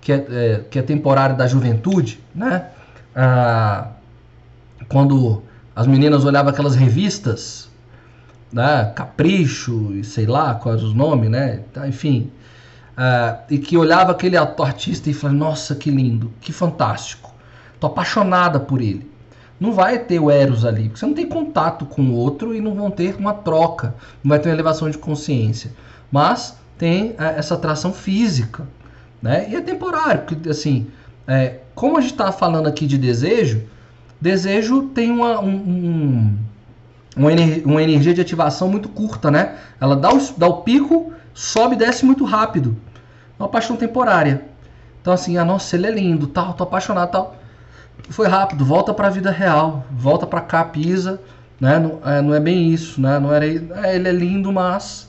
S1: que é, é que é temporária da juventude, né? Ah, quando as meninas olhavam aquelas revistas, né? Capricho e sei lá quais os nomes, né? Tá, enfim, ah, e que olhava aquele artista e falava: Nossa, que lindo, que fantástico, tô apaixonada por ele não vai ter o Eros ali, porque você não tem contato com o outro e não vão ter uma troca, não vai ter uma elevação de consciência. Mas tem é, essa atração física, né? E é temporário, porque assim, é, como a gente está falando aqui de desejo, desejo tem uma, um, um, uma, energia, de ativação muito curta, né? Ela dá o, dá o pico, sobe e desce muito rápido. É uma paixão temporária. Então assim, ah, nossa, ele é lindo, tal, tô apaixonado, tal foi rápido, volta para a vida real, volta para cá, pisa, né? Não é, não é, bem isso, né? Não era, é, ele é lindo, mas,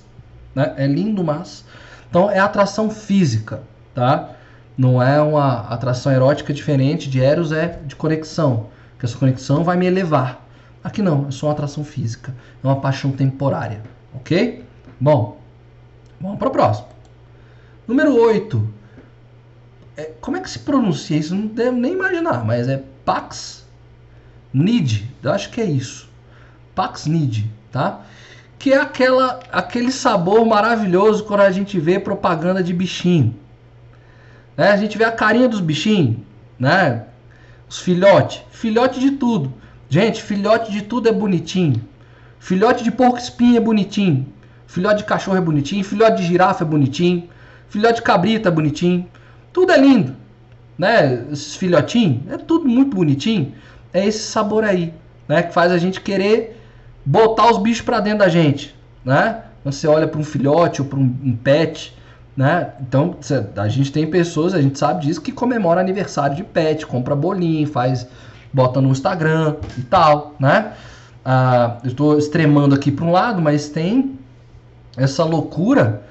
S1: né? É lindo, mas. Então é atração física, tá? Não é uma atração erótica diferente de Eros, é de conexão. Que essa conexão vai me elevar. Aqui não, é só uma atração física, é uma paixão temporária, ok? Bom, vamos para o próximo. Número 8 é, como é que se pronuncia isso? Não devo nem imaginar, mas é Pax Nid. Eu acho que é isso. Pax Nid, tá? Que é aquela, aquele sabor maravilhoso quando a gente vê propaganda de bichinho. Né? A gente vê a carinha dos bichinhos, né? Os filhotes. Filhote de tudo. Gente, filhote de tudo é bonitinho. Filhote de porco espinho é bonitinho. Filhote de cachorro é bonitinho. Filhote de girafa é bonitinho. Filhote de cabrita bonitinho. Tudo é lindo. Né? Esses filhotinhos, é tudo muito bonitinho. É esse sabor aí, né? Que faz a gente querer botar os bichos para dentro da gente, né? Você olha para um filhote ou para um, um pet, né? Então, a gente tem pessoas, a gente sabe disso, que comemora aniversário de pet, compra bolinho, faz, bota no Instagram e tal, né? Ah, eu estou extremando aqui para um lado, mas tem essa loucura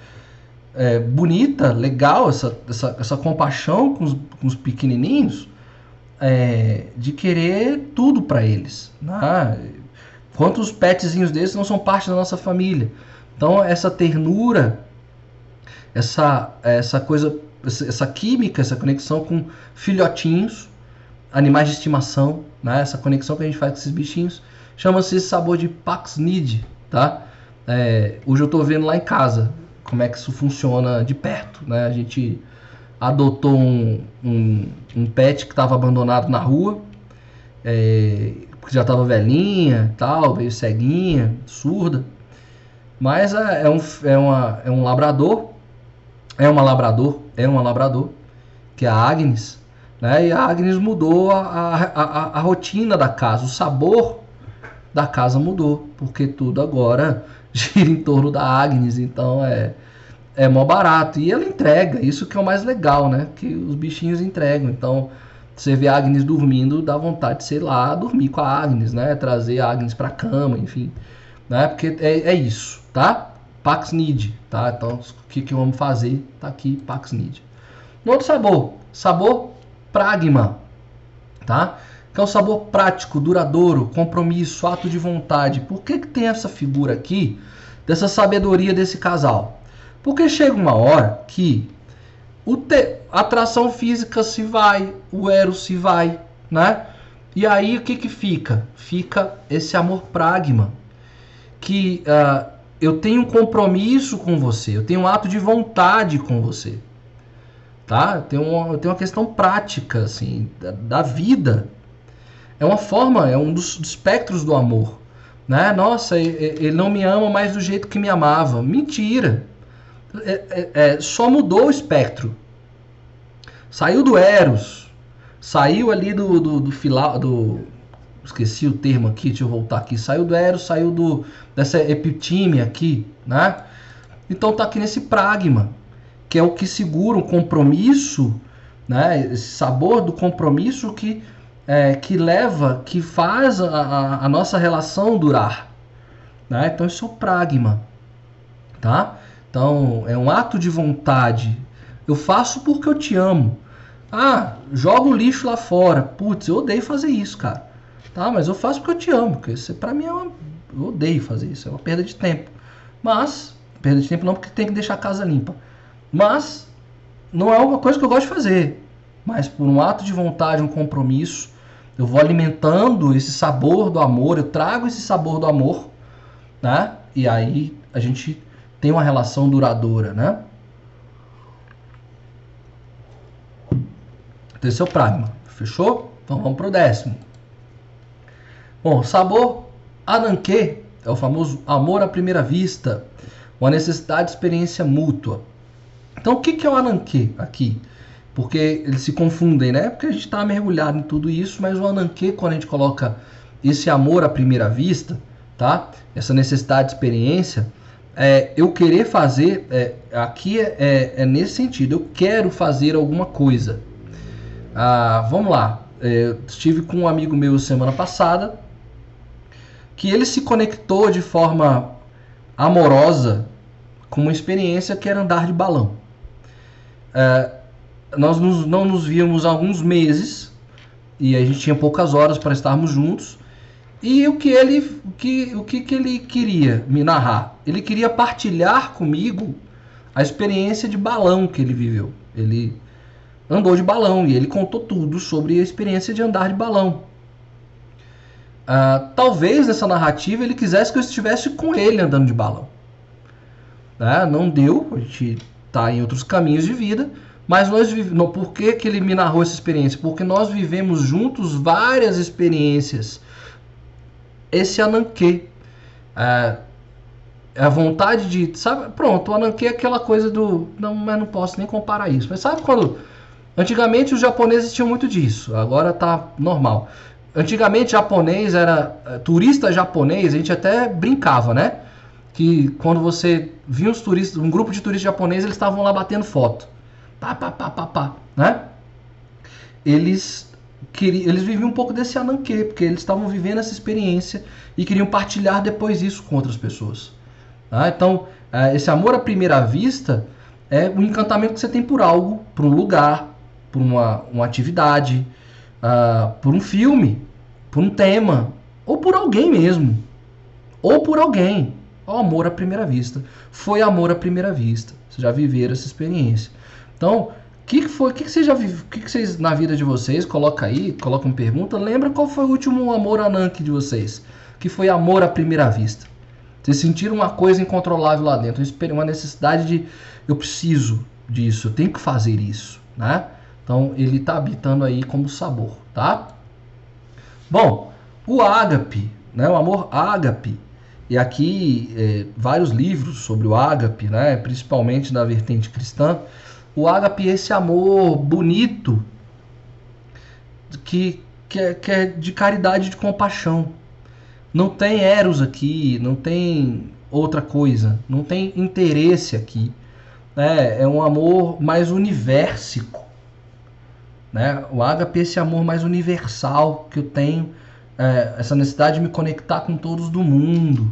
S1: é, bonita, legal, essa, essa, essa compaixão com os, com os pequenininhos, é, de querer tudo para eles. Né? Quantos petzinhos desses não são parte da nossa família? Então, essa ternura essa, essa coisa, essa química, essa conexão com filhotinhos, animais de estimação, né? essa conexão que a gente faz com esses bichinhos, chama-se esse sabor de Pax Nid, tá? É, hoje eu estou vendo lá em casa como é que isso funciona de perto, né? A gente adotou um, um, um pet que estava abandonado na rua, é, porque já estava velhinha, tal, meio ceguinha, surda, mas é, é, um, é, uma, é um labrador é uma labrador, é uma labrador, que é a Agnes, né? E a Agnes mudou a, a, a, a rotina da casa, o sabor da casa mudou, porque tudo agora gira em torno da Agnes, então é é mó barato e ela entrega, isso que é o mais legal, né? Que os bichinhos entregam. Então, você vê a Agnes dormindo, dá vontade de sei lá, dormir com a Agnes, né? Trazer a Agnes para cama, enfim, né? Porque é, é isso, tá? Pax Nid, tá? Então, o que, que vamos fazer? Tá aqui, Pax Nid. No outro sabor, sabor Pragma, tá? Que é um sabor prático, duradouro, compromisso, ato de vontade. Por que, que tem essa figura aqui, dessa sabedoria desse casal? Porque chega uma hora que o te... a atração física se vai, o eros se vai, né? E aí o que que fica? Fica esse amor pragma, que uh, eu tenho um compromisso com você, eu tenho um ato de vontade com você. Tá? Tenho uma, uma questão prática assim, da, da vida. É uma forma, é um dos, dos espectros do amor. Né? Nossa, ele não me ama mais do jeito que me amava. Mentira. É, é, é, só mudou o espectro. Saiu do Eros. Saiu ali do, do, do, do esqueci o termo aqui, deixa eu voltar aqui. Saiu do Eros, saiu do, dessa epitime aqui, né? Então tá aqui nesse pragma, que é o que segura um compromisso, né? Esse sabor do compromisso que, é, que leva, que faz a, a, a, nossa relação durar. Né? Então isso é o pragma, tá? Então é um ato de vontade. Eu faço porque eu te amo. Ah, joga o lixo lá fora. Putz, eu odeio fazer isso, cara. Tá, mas eu faço porque eu te amo, porque isso para mim é uma eu odeio fazer isso, é uma perda de tempo. Mas perda de tempo não porque tem que deixar a casa limpa. Mas não é uma coisa que eu gosto de fazer, mas por um ato de vontade, um compromisso, eu vou alimentando esse sabor do amor, eu trago esse sabor do amor, né? E aí a gente tem uma relação duradoura, né? Então esse é o pragma, fechou? Então vamos pro décimo. Bom, sabor Ananke é o famoso amor à primeira vista, uma necessidade de experiência mútua. Então, o que é o Ananke aqui? Porque eles se confundem, né? Porque a gente está mergulhado em tudo isso, mas o Ananke, quando a gente coloca esse amor à primeira vista, tá? Essa necessidade de experiência, é, eu querer fazer, é, aqui é, é, é, nesse sentido, eu quero fazer alguma coisa. Ah, vamos lá, é, estive com um amigo meu semana passada, que ele se conectou de forma amorosa com uma experiência que era andar de balão. É, nós nos, não nos víamos há alguns meses e a gente tinha poucas horas para estarmos juntos. E o que ele, o que, o que, que ele queria me narrar? Ele queria partilhar comigo a experiência de balão que ele viveu. Ele andou de balão e ele contou tudo sobre a experiência de andar de balão. Uh, talvez nessa narrativa ele quisesse que eu estivesse com ele andando de balão. Né? Não deu, a gente está em outros caminhos de vida, mas nós vivemos. Por que, que ele me narrou essa experiência? Porque nós vivemos juntos várias experiências. Esse Ananke. Uh, é a vontade de, sabe, pronto, o ananke é aquela coisa do, não, mas não posso nem comparar isso. Mas sabe quando antigamente os japoneses tinham muito disso, agora tá normal. Antigamente japonês era eh, turista japonês, a gente até brincava, né? Que quando você via os turistas, um grupo de turistas japoneses, eles estavam lá batendo foto. Pá, pá, pá, pá, pá, né? Eles queriam, eles viviam um pouco desse ananke, porque eles estavam vivendo essa experiência e queriam partilhar depois isso com outras pessoas. Tá? Então, é, esse amor à primeira vista é o encantamento que você tem por algo, por um lugar, por uma, uma atividade, uh, por um filme, por um tema, ou por alguém mesmo. Ou por alguém. O amor à primeira vista. Foi amor à primeira vista. Vocês já viveram essa experiência. Então, o que, que foi? O que, que, vocês já? O que, que vocês na vida de vocês? Coloca aí, coloca uma pergunta. Lembra qual foi o último amor ananque de vocês? Que foi amor à primeira vista. Vocês sentiram uma coisa incontrolável lá dentro, uma necessidade de eu preciso disso, eu tenho que fazer isso, né? Então ele está habitando aí como sabor, tá? Bom, o ágape, né? O amor ágape. E aqui é, vários livros sobre o ágape, né? Principalmente da vertente cristã. O ágape é esse amor bonito que, que, é, que é de caridade de compaixão, não tem eros aqui, não tem outra coisa, não tem interesse aqui. Né? É um amor mais universico. Né? O ágape é esse amor mais universal que eu tenho, é, essa necessidade de me conectar com todos do mundo.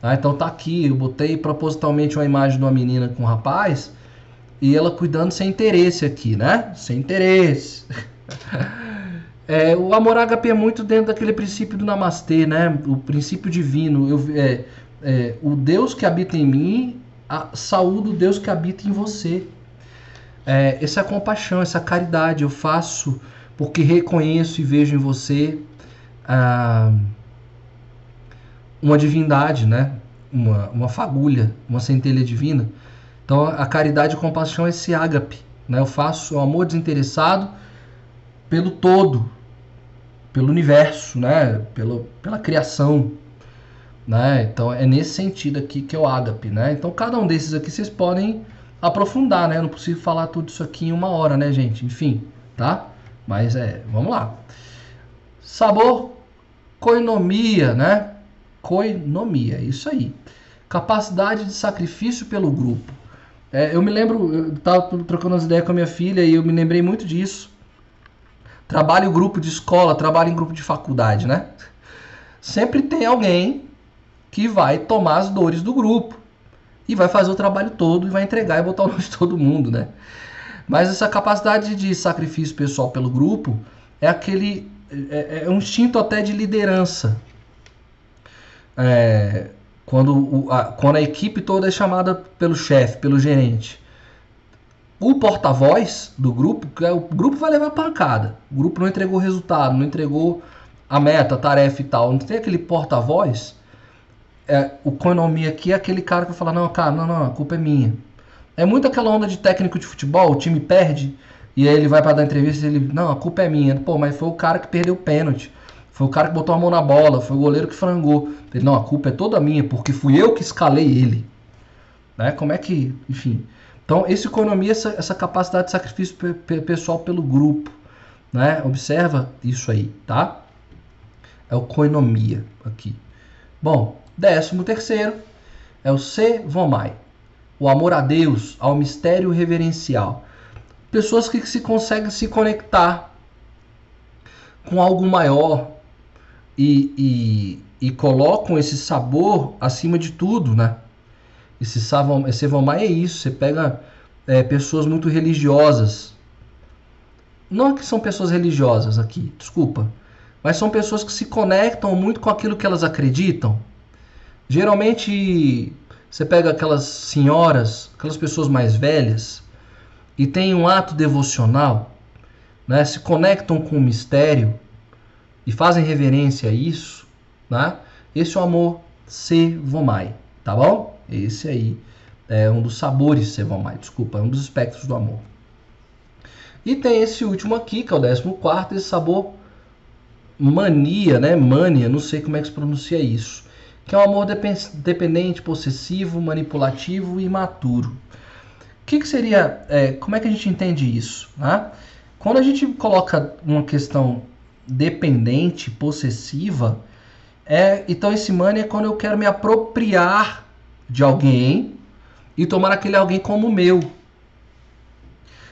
S1: Tá? Então tá aqui, eu botei propositalmente uma imagem de uma menina com um rapaz e ela cuidando sem interesse aqui, né? Sem interesse. É, o amor ágape é muito dentro daquele princípio do namastê, né? O princípio divino. Eu, é, é, o Deus que habita em mim, a, saúde o Deus que habita em você. É, essa é compaixão, essa caridade eu faço porque reconheço e vejo em você ah, uma divindade, né? Uma, uma fagulha, uma centelha divina. Então a caridade e compaixão é esse ágape. Né? Eu faço o amor desinteressado pelo todo, pelo universo, né? Pelo, pela criação. Né? Então é nesse sentido aqui que é o ágape. Né? Então cada um desses aqui vocês podem aprofundar, né? Eu não preciso falar tudo isso aqui em uma hora, né, gente? Enfim, tá? Mas é, vamos lá. Sabor, coinomia, né? Coinomia, isso aí. Capacidade de sacrifício pelo grupo. É, eu me lembro, eu estava trocando as ideias com a minha filha e eu me lembrei muito disso trabalha em grupo de escola, trabalha em grupo de faculdade, né? Sempre tem alguém que vai tomar as dores do grupo e vai fazer o trabalho todo e vai entregar e botar o nome de todo mundo, né? Mas essa capacidade de sacrifício pessoal pelo grupo é aquele é, é um instinto até de liderança. É, quando, o, a, quando a equipe toda é chamada pelo chefe, pelo gerente o porta-voz do grupo, é o grupo vai levar pancada. O grupo não entregou o resultado, não entregou a meta, a tarefa e tal. Não tem aquele porta-voz. É, o economia aqui é aquele cara que vai falar: não, cara, não, não, a culpa é minha. É muito aquela onda de técnico de futebol, o time perde e aí ele vai para dar entrevista e ele, não, a culpa é minha. Pô, mas foi o cara que perdeu o pênalti. Foi o cara que botou a mão na bola, foi o goleiro que frangou. Ele, não, a culpa é toda minha, porque fui eu que escalei ele. Né? Como é que, enfim. Então, essa economia, essa, essa capacidade de sacrifício pessoal pelo grupo, né? Observa isso aí, tá? É o coenomia aqui. Bom, décimo terceiro é o se vomai, o amor a Deus, ao mistério reverencial. Pessoas que se conseguem se conectar com algo maior e, e, e colocam esse sabor acima de tudo, né? Esse, savam, esse Evomai é isso. Você pega é, pessoas muito religiosas. Não é que são pessoas religiosas aqui, desculpa. Mas são pessoas que se conectam muito com aquilo que elas acreditam. Geralmente você pega aquelas senhoras, aquelas pessoas mais velhas, e tem um ato devocional, né? se conectam com o mistério e fazem reverência a isso, né? esse é o amor Sevomai, tá bom? Esse aí é um dos sabores Sevamai, desculpa, é um dos espectros do amor. E tem esse último aqui, que é o 14, esse sabor mania, né? Mania, não sei como é que se pronuncia isso. que é um amor dependente, possessivo, manipulativo e imaturo. O que, que seria, é, como é que a gente entende isso? Né? Quando a gente coloca uma questão dependente, possessiva, é, então esse money é quando eu quero me apropriar de alguém e tomar aquele alguém como meu.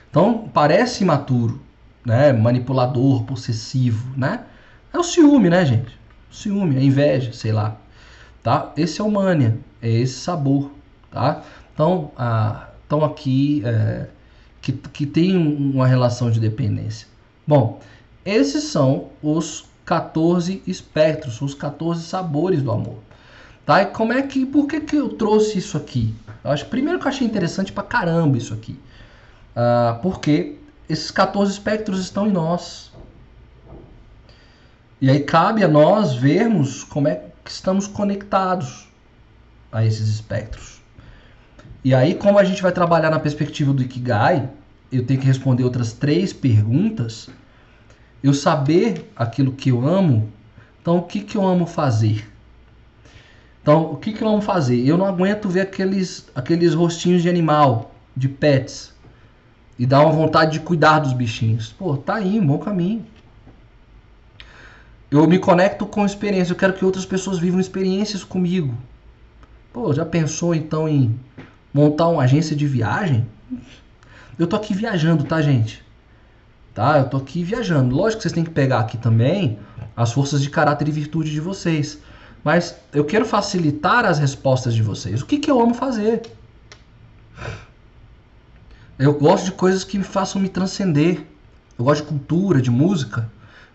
S1: Então parece imaturo, né? Manipulador, possessivo, né? É o ciúme, né, gente? O ciúme, a inveja, sei lá, tá? Esse é o mania, é esse sabor, tá? Então, ah, então aqui é, que, que tem uma relação de dependência. Bom, esses são os 14 espectros, os 14 sabores do amor. Tá? E como é que, por que, que eu trouxe isso aqui? Eu acho, primeiro que eu achei interessante pra caramba isso aqui. Uh, porque esses 14 espectros estão em nós. E aí cabe a nós vermos como é que estamos conectados a esses espectros. E aí, como a gente vai trabalhar na perspectiva do Ikigai, eu tenho que responder outras três perguntas eu saber aquilo que eu amo, então o que, que eu amo fazer? Então, o que, que amo fazer? Eu não aguento ver aqueles, aqueles rostinhos de animal, de pets, e dar uma vontade de cuidar dos bichinhos. Pô, tá aí, um bom caminho. Eu me conecto com experiência, eu quero que outras pessoas vivam experiências comigo. Pô, já pensou então em montar uma agência de viagem? Eu tô aqui viajando, tá, gente? tá? Eu tô aqui viajando. Lógico que vocês têm que pegar aqui também as forças de caráter e virtude de vocês. Mas eu quero facilitar as respostas de vocês. O que, que eu amo fazer? Eu gosto de coisas que me façam me transcender. Eu gosto de cultura, de música,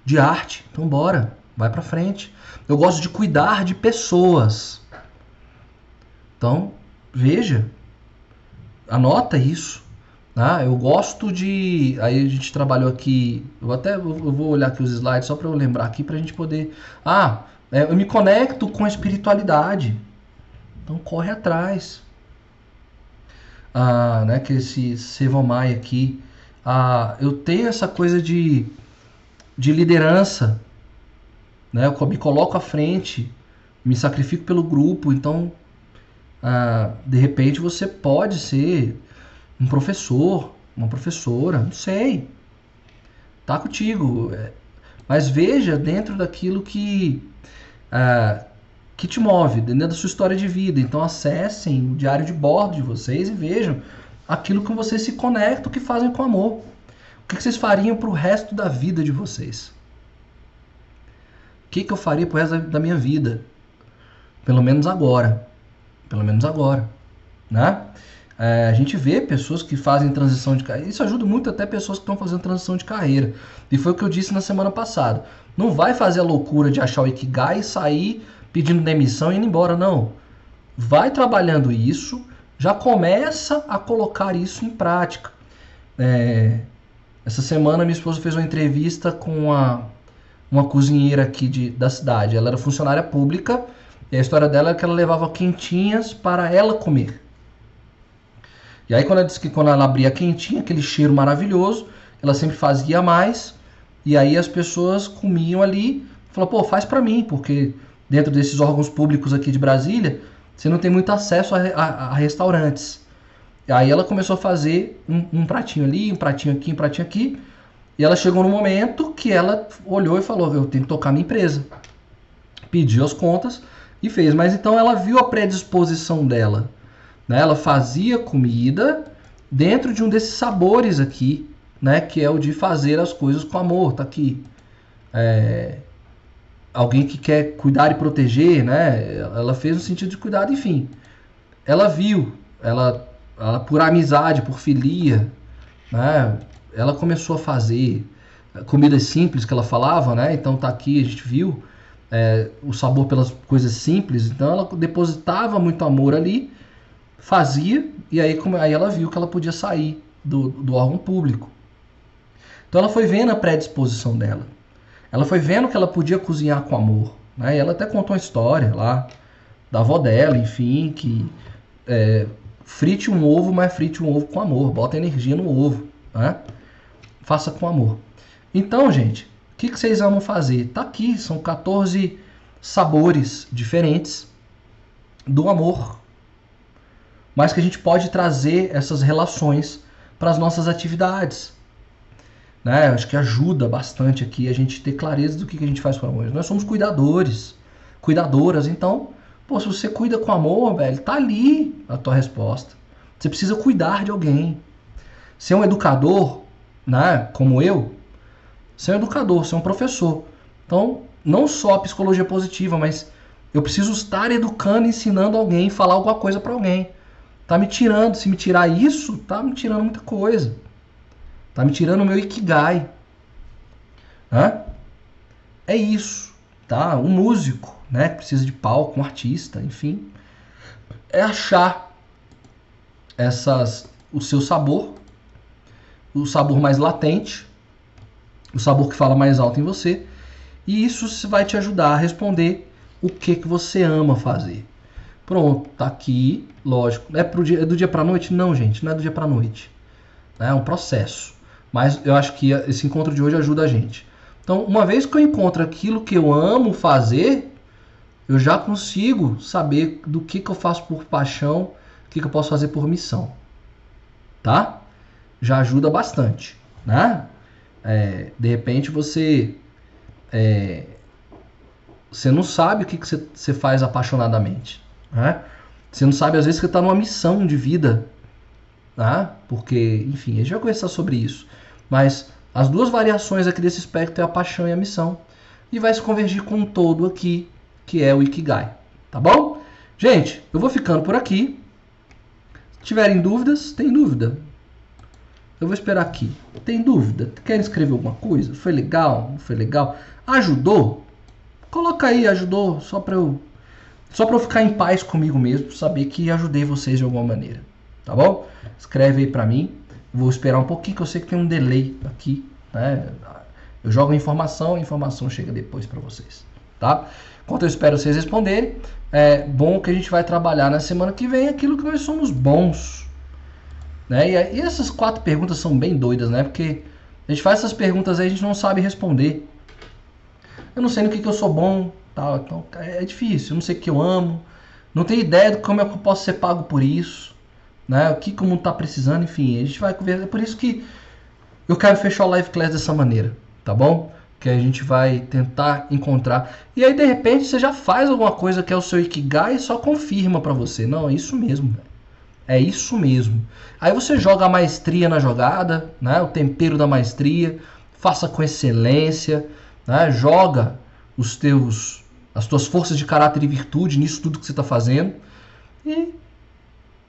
S1: de arte. Então bora, vai para frente. Eu gosto de cuidar de pessoas. Então, veja, anota isso. Ah, eu gosto de. Aí a gente trabalhou aqui. Eu até eu vou olhar aqui os slides só para eu lembrar aqui para a gente poder. Ah, é, eu me conecto com a espiritualidade. Então corre atrás. Ah, né, que esse Sevomai aqui. Ah, eu tenho essa coisa de, de liderança. Né, eu me coloco à frente, me sacrifico pelo grupo. Então, ah, de repente, você pode ser um professor, uma professora, não sei. Tá contigo. Mas veja dentro daquilo que, uh, que te move, dentro da sua história de vida. Então acessem o diário de bordo de vocês e vejam aquilo que vocês se conectam, que fazem com amor. O que vocês fariam para o resto da vida de vocês? O que, que eu faria para o resto da minha vida? Pelo menos agora. Pelo menos agora. Né? É, a gente vê pessoas que fazem transição de carreira. Isso ajuda muito até pessoas que estão fazendo transição de carreira. E foi o que eu disse na semana passada. Não vai fazer a loucura de achar o Ikigai e sair pedindo demissão e indo embora, não. Vai trabalhando isso, já começa a colocar isso em prática. É, essa semana minha esposa fez uma entrevista com uma, uma cozinheira aqui de, da cidade. Ela era funcionária pública e a história dela é que ela levava quentinhas para ela comer. E aí quando ela disse que quando ela abria quentinha, aquele cheiro maravilhoso, ela sempre fazia mais. E aí as pessoas comiam ali, falou, pô, faz para mim, porque dentro desses órgãos públicos aqui de Brasília, você não tem muito acesso a, a, a restaurantes. E aí ela começou a fazer um, um, pratinho ali, um pratinho aqui, um pratinho aqui. E ela chegou no momento que ela olhou e falou, eu tenho que tocar minha empresa. Pediu as contas e fez. Mas então ela viu a predisposição dela. Né? Ela fazia comida dentro de um desses sabores aqui, né? Que é o de fazer as coisas com amor. Tá aqui. É... Alguém que quer cuidar e proteger, né? Ela fez no sentido de cuidado, enfim. Ela viu, ela, ela por amizade, por filia, né? Ela começou a fazer comidas simples que ela falava, né? Então tá aqui, a gente viu é, o sabor pelas coisas simples. Então ela depositava muito amor ali fazia e aí, aí ela viu que ela podia sair do, do órgão público. Então ela foi vendo a predisposição dela. Ela foi vendo que ela podia cozinhar com amor. Né? E ela até contou uma história lá da avó dela, enfim, que é, frite um ovo, mas frite um ovo com amor. Bota energia no ovo. Né? Faça com amor. Então, gente, o que, que vocês amam fazer? Tá aqui, são 14 sabores diferentes do amor, mas que a gente pode trazer essas relações para as nossas atividades. Né? Acho que ajuda bastante aqui a gente ter clareza do que, que a gente faz com amor. Nós somos cuidadores, cuidadoras, então, pô, se você cuida com amor, velho, tá ali a tua resposta. Você precisa cuidar de alguém. Ser um educador, né, como eu, ser um educador, ser um professor. Então, não só a psicologia positiva, mas eu preciso estar educando, ensinando alguém, falar alguma coisa para alguém. Tá me tirando, se me tirar isso, tá me tirando muita coisa. Tá me tirando o meu ikigai. Hã? É isso, tá? Um músico, né, precisa de palco, um artista, enfim, é achar essas o seu sabor, o sabor mais latente, o sabor que fala mais alto em você, e isso vai te ajudar a responder o que que você ama fazer. Pronto, tá aqui, lógico. É, pro dia, é do dia para noite? Não, gente, não é do dia para noite. É um processo. Mas eu acho que esse encontro de hoje ajuda a gente. Então, uma vez que eu encontro aquilo que eu amo fazer, eu já consigo saber do que, que eu faço por paixão, o que, que eu posso fazer por missão. Tá? Já ajuda bastante. Né? É, de repente você é, você não sabe o que, que você, você faz apaixonadamente. Né? Você não sabe, às vezes, que está numa missão de vida. Né? Porque, enfim, a gente vai conversar sobre isso. Mas as duas variações aqui desse espectro é a paixão e a missão. E vai se convergir com um todo aqui, que é o Ikigai. Tá bom? Gente, eu vou ficando por aqui. Se tiverem dúvidas, tem dúvida? Eu vou esperar aqui. Tem dúvida? Querem escrever alguma coisa? Foi legal? Não foi legal? Ajudou? Coloca aí, ajudou, só para eu só para eu ficar em paz comigo mesmo, saber que ajudei vocês de alguma maneira, tá bom? Escreve aí para mim. Vou esperar um pouquinho que eu sei que tem um delay aqui, né? Eu jogo a informação, a informação chega depois para vocês, tá? Enquanto eu espero vocês responderem, é bom que a gente vai trabalhar na semana que vem aquilo que nós somos bons, né? E, e essas quatro perguntas são bem doidas, né? Porque a gente faz essas perguntas aí a gente não sabe responder. Eu não sei no que, que eu sou bom, tal. Então é difícil. Eu não sei o que eu amo. Não tenho ideia de como é que eu posso ser pago por isso. Né? O que, que o mundo está precisando, enfim. A gente vai conversar. É por isso que eu quero fechar o live class dessa maneira, tá bom? Que a gente vai tentar encontrar. E aí, de repente, você já faz alguma coisa que é o seu Ikigai e só confirma para você. Não, é isso mesmo. É isso mesmo. Aí você joga a maestria na jogada, né? o tempero da maestria, faça com excelência, né? joga os teus as tuas forças de caráter e virtude nisso tudo que você está fazendo e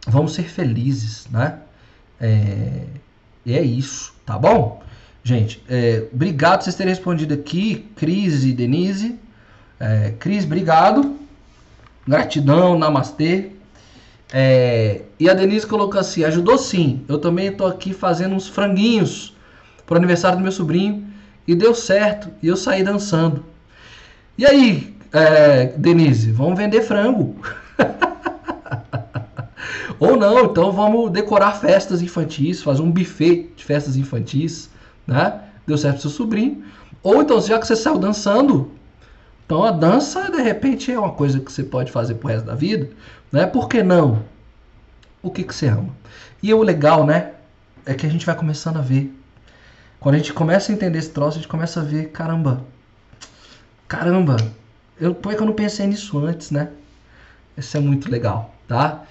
S1: vamos ser felizes, né? É, é isso, tá bom? Gente, é, obrigado por vocês terem respondido aqui, Cris e Denise. É, Cris, obrigado. Gratidão, namastê. É, e a Denise colocou assim: ajudou sim. Eu também estou aqui fazendo uns franguinhos para o aniversário do meu sobrinho e deu certo. E eu saí dançando. E aí, é, Denise, vamos vender frango. Ou não, então vamos decorar festas infantis, fazer um buffet de festas infantis, né? Deu certo pro seu sobrinho. Ou então, já que você saiu dançando, então a dança de repente é uma coisa que você pode fazer pro resto da vida, né? Por que não? O que, que você ama? E o legal, né? É que a gente vai começando a ver. Quando a gente começa a entender esse troço, a gente começa a ver, caramba, caramba, eu, por que eu não pensei nisso antes, né? Isso é muito legal, tá?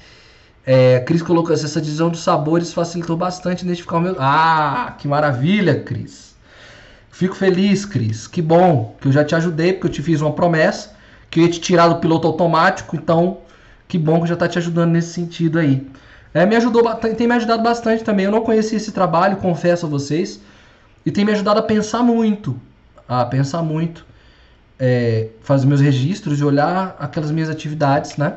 S1: É, Cris colocou assim, essa divisão dos sabores facilitou bastante identificar o meu. Ah, que maravilha, Cris. Fico feliz, Cris. Que bom que eu já te ajudei, porque eu te fiz uma promessa que eu ia te tirar do piloto automático. Então, que bom que já está te ajudando nesse sentido aí. É, me ajudou, tem me ajudado bastante também. Eu não conhecia esse trabalho, confesso a vocês, e tem me ajudado a pensar muito, a pensar muito é, fazer meus registros e olhar aquelas minhas atividades, né?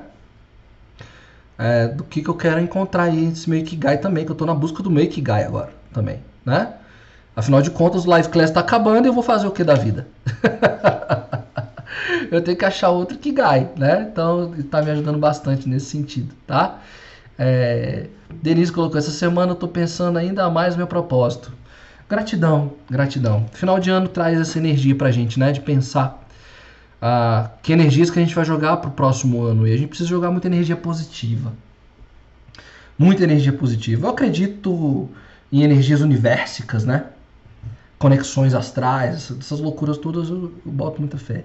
S1: É, do que, que eu quero encontrar aí nesse meu Ikigai também, que eu estou na busca do meu Ikigai agora também, né? Afinal de contas, o Live Class está acabando e eu vou fazer o que da vida? eu tenho que achar outro Ikigai, né? Então, está me ajudando bastante nesse sentido, tá? É, Denise colocou, essa semana eu estou pensando ainda mais no meu propósito. Gratidão, gratidão. Final de ano traz essa energia pra gente, né? De pensar ah, que energias que a gente vai jogar para o próximo ano. E a gente precisa jogar muita energia positiva. Muita energia positiva. Eu acredito em energias universicas, né? Conexões astrais, essas loucuras todas eu, eu boto muita fé.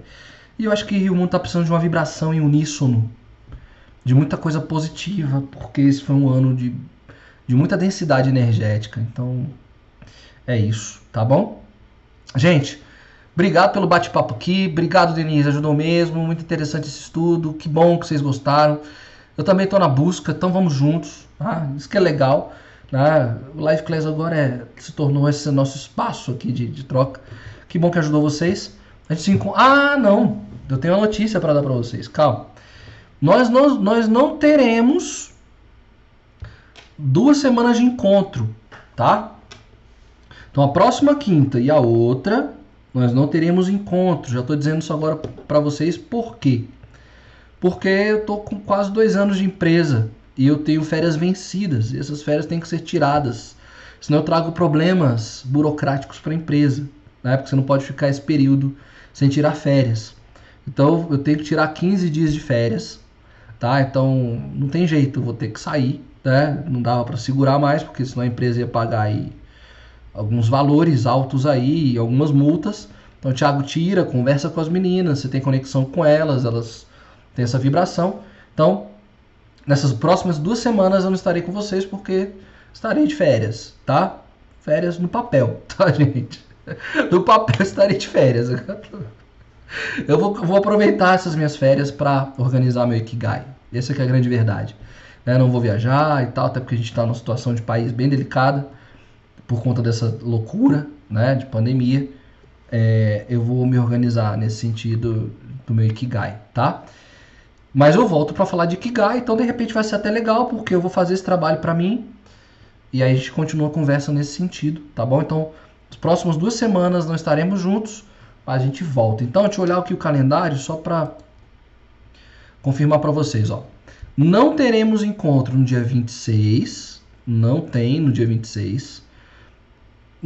S1: E eu acho que o mundo está precisando de uma vibração em uníssono, de muita coisa positiva, porque esse foi um ano de, de muita densidade energética. Então, é isso, tá bom? Gente, obrigado pelo bate-papo aqui. Obrigado, Denise, ajudou mesmo. Muito interessante esse estudo. Que bom que vocês gostaram. Eu também estou na busca, então vamos juntos. Ah, isso que é legal. Né? O Live Class agora é, se tornou esse nosso espaço aqui de, de troca. Que bom que ajudou vocês. A gente se encontra. Ah, não! Eu tenho uma notícia para dar para vocês. Calma. Nós nós não teremos duas semanas de encontro, tá? Então a próxima quinta e a outra nós não teremos encontro. Já estou dizendo isso agora para vocês por quê? Porque eu estou com quase dois anos de empresa e eu tenho férias vencidas. E essas férias têm que ser tiradas. Senão eu trago problemas burocráticos para a empresa. Né? Porque você não pode ficar esse período sem tirar férias. Então eu tenho que tirar 15 dias de férias. Tá? Então não tem jeito, eu vou ter que sair. Né? Não dava para segurar mais, porque senão a empresa ia pagar aí alguns valores altos aí, algumas multas. Então o Thiago tira, conversa com as meninas, você tem conexão com elas, elas têm essa vibração. Então, nessas próximas duas semanas eu não estarei com vocês porque estarei de férias, tá? Férias no papel, tá, gente? No papel estarei de férias. Eu vou, vou aproveitar essas minhas férias para organizar meu Ikigai. Essa é a grande verdade. Né? Não vou viajar e tal, até porque a gente está numa situação de país bem delicada por conta dessa loucura né, de pandemia, é, eu vou me organizar nesse sentido do meu Ikigai, tá? Mas eu volto para falar de Ikigai, então de repente vai ser até legal, porque eu vou fazer esse trabalho para mim e aí a gente continua a conversa nesse sentido, tá bom? Então, as próximas duas semanas não estaremos juntos, mas a gente volta. Então, deixa eu olhar aqui o calendário só para confirmar para vocês, ó. Não teremos encontro no dia 26, não tem no dia 26.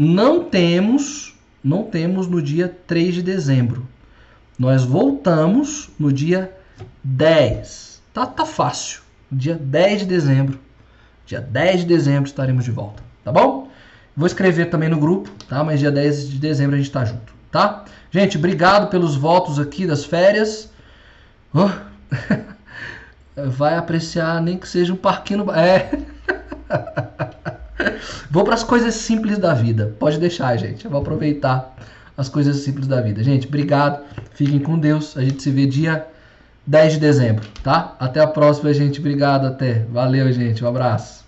S1: Não temos, não temos no dia 3 de dezembro. Nós voltamos no dia 10. Tá, tá fácil. Dia 10 de dezembro. Dia 10 de dezembro estaremos de volta, tá bom? Vou escrever também no grupo, tá? Mas dia 10 de dezembro a gente tá junto, tá? Gente, obrigado pelos votos aqui das férias. Oh. Vai apreciar nem que seja um parquinho no... É. Vou para as coisas simples da vida. Pode deixar, gente. Eu vou aproveitar as coisas simples da vida. Gente, obrigado. Fiquem com Deus. A gente se vê dia 10 de dezembro, tá? Até a próxima, gente. Obrigado, até. Valeu, gente. Um abraço.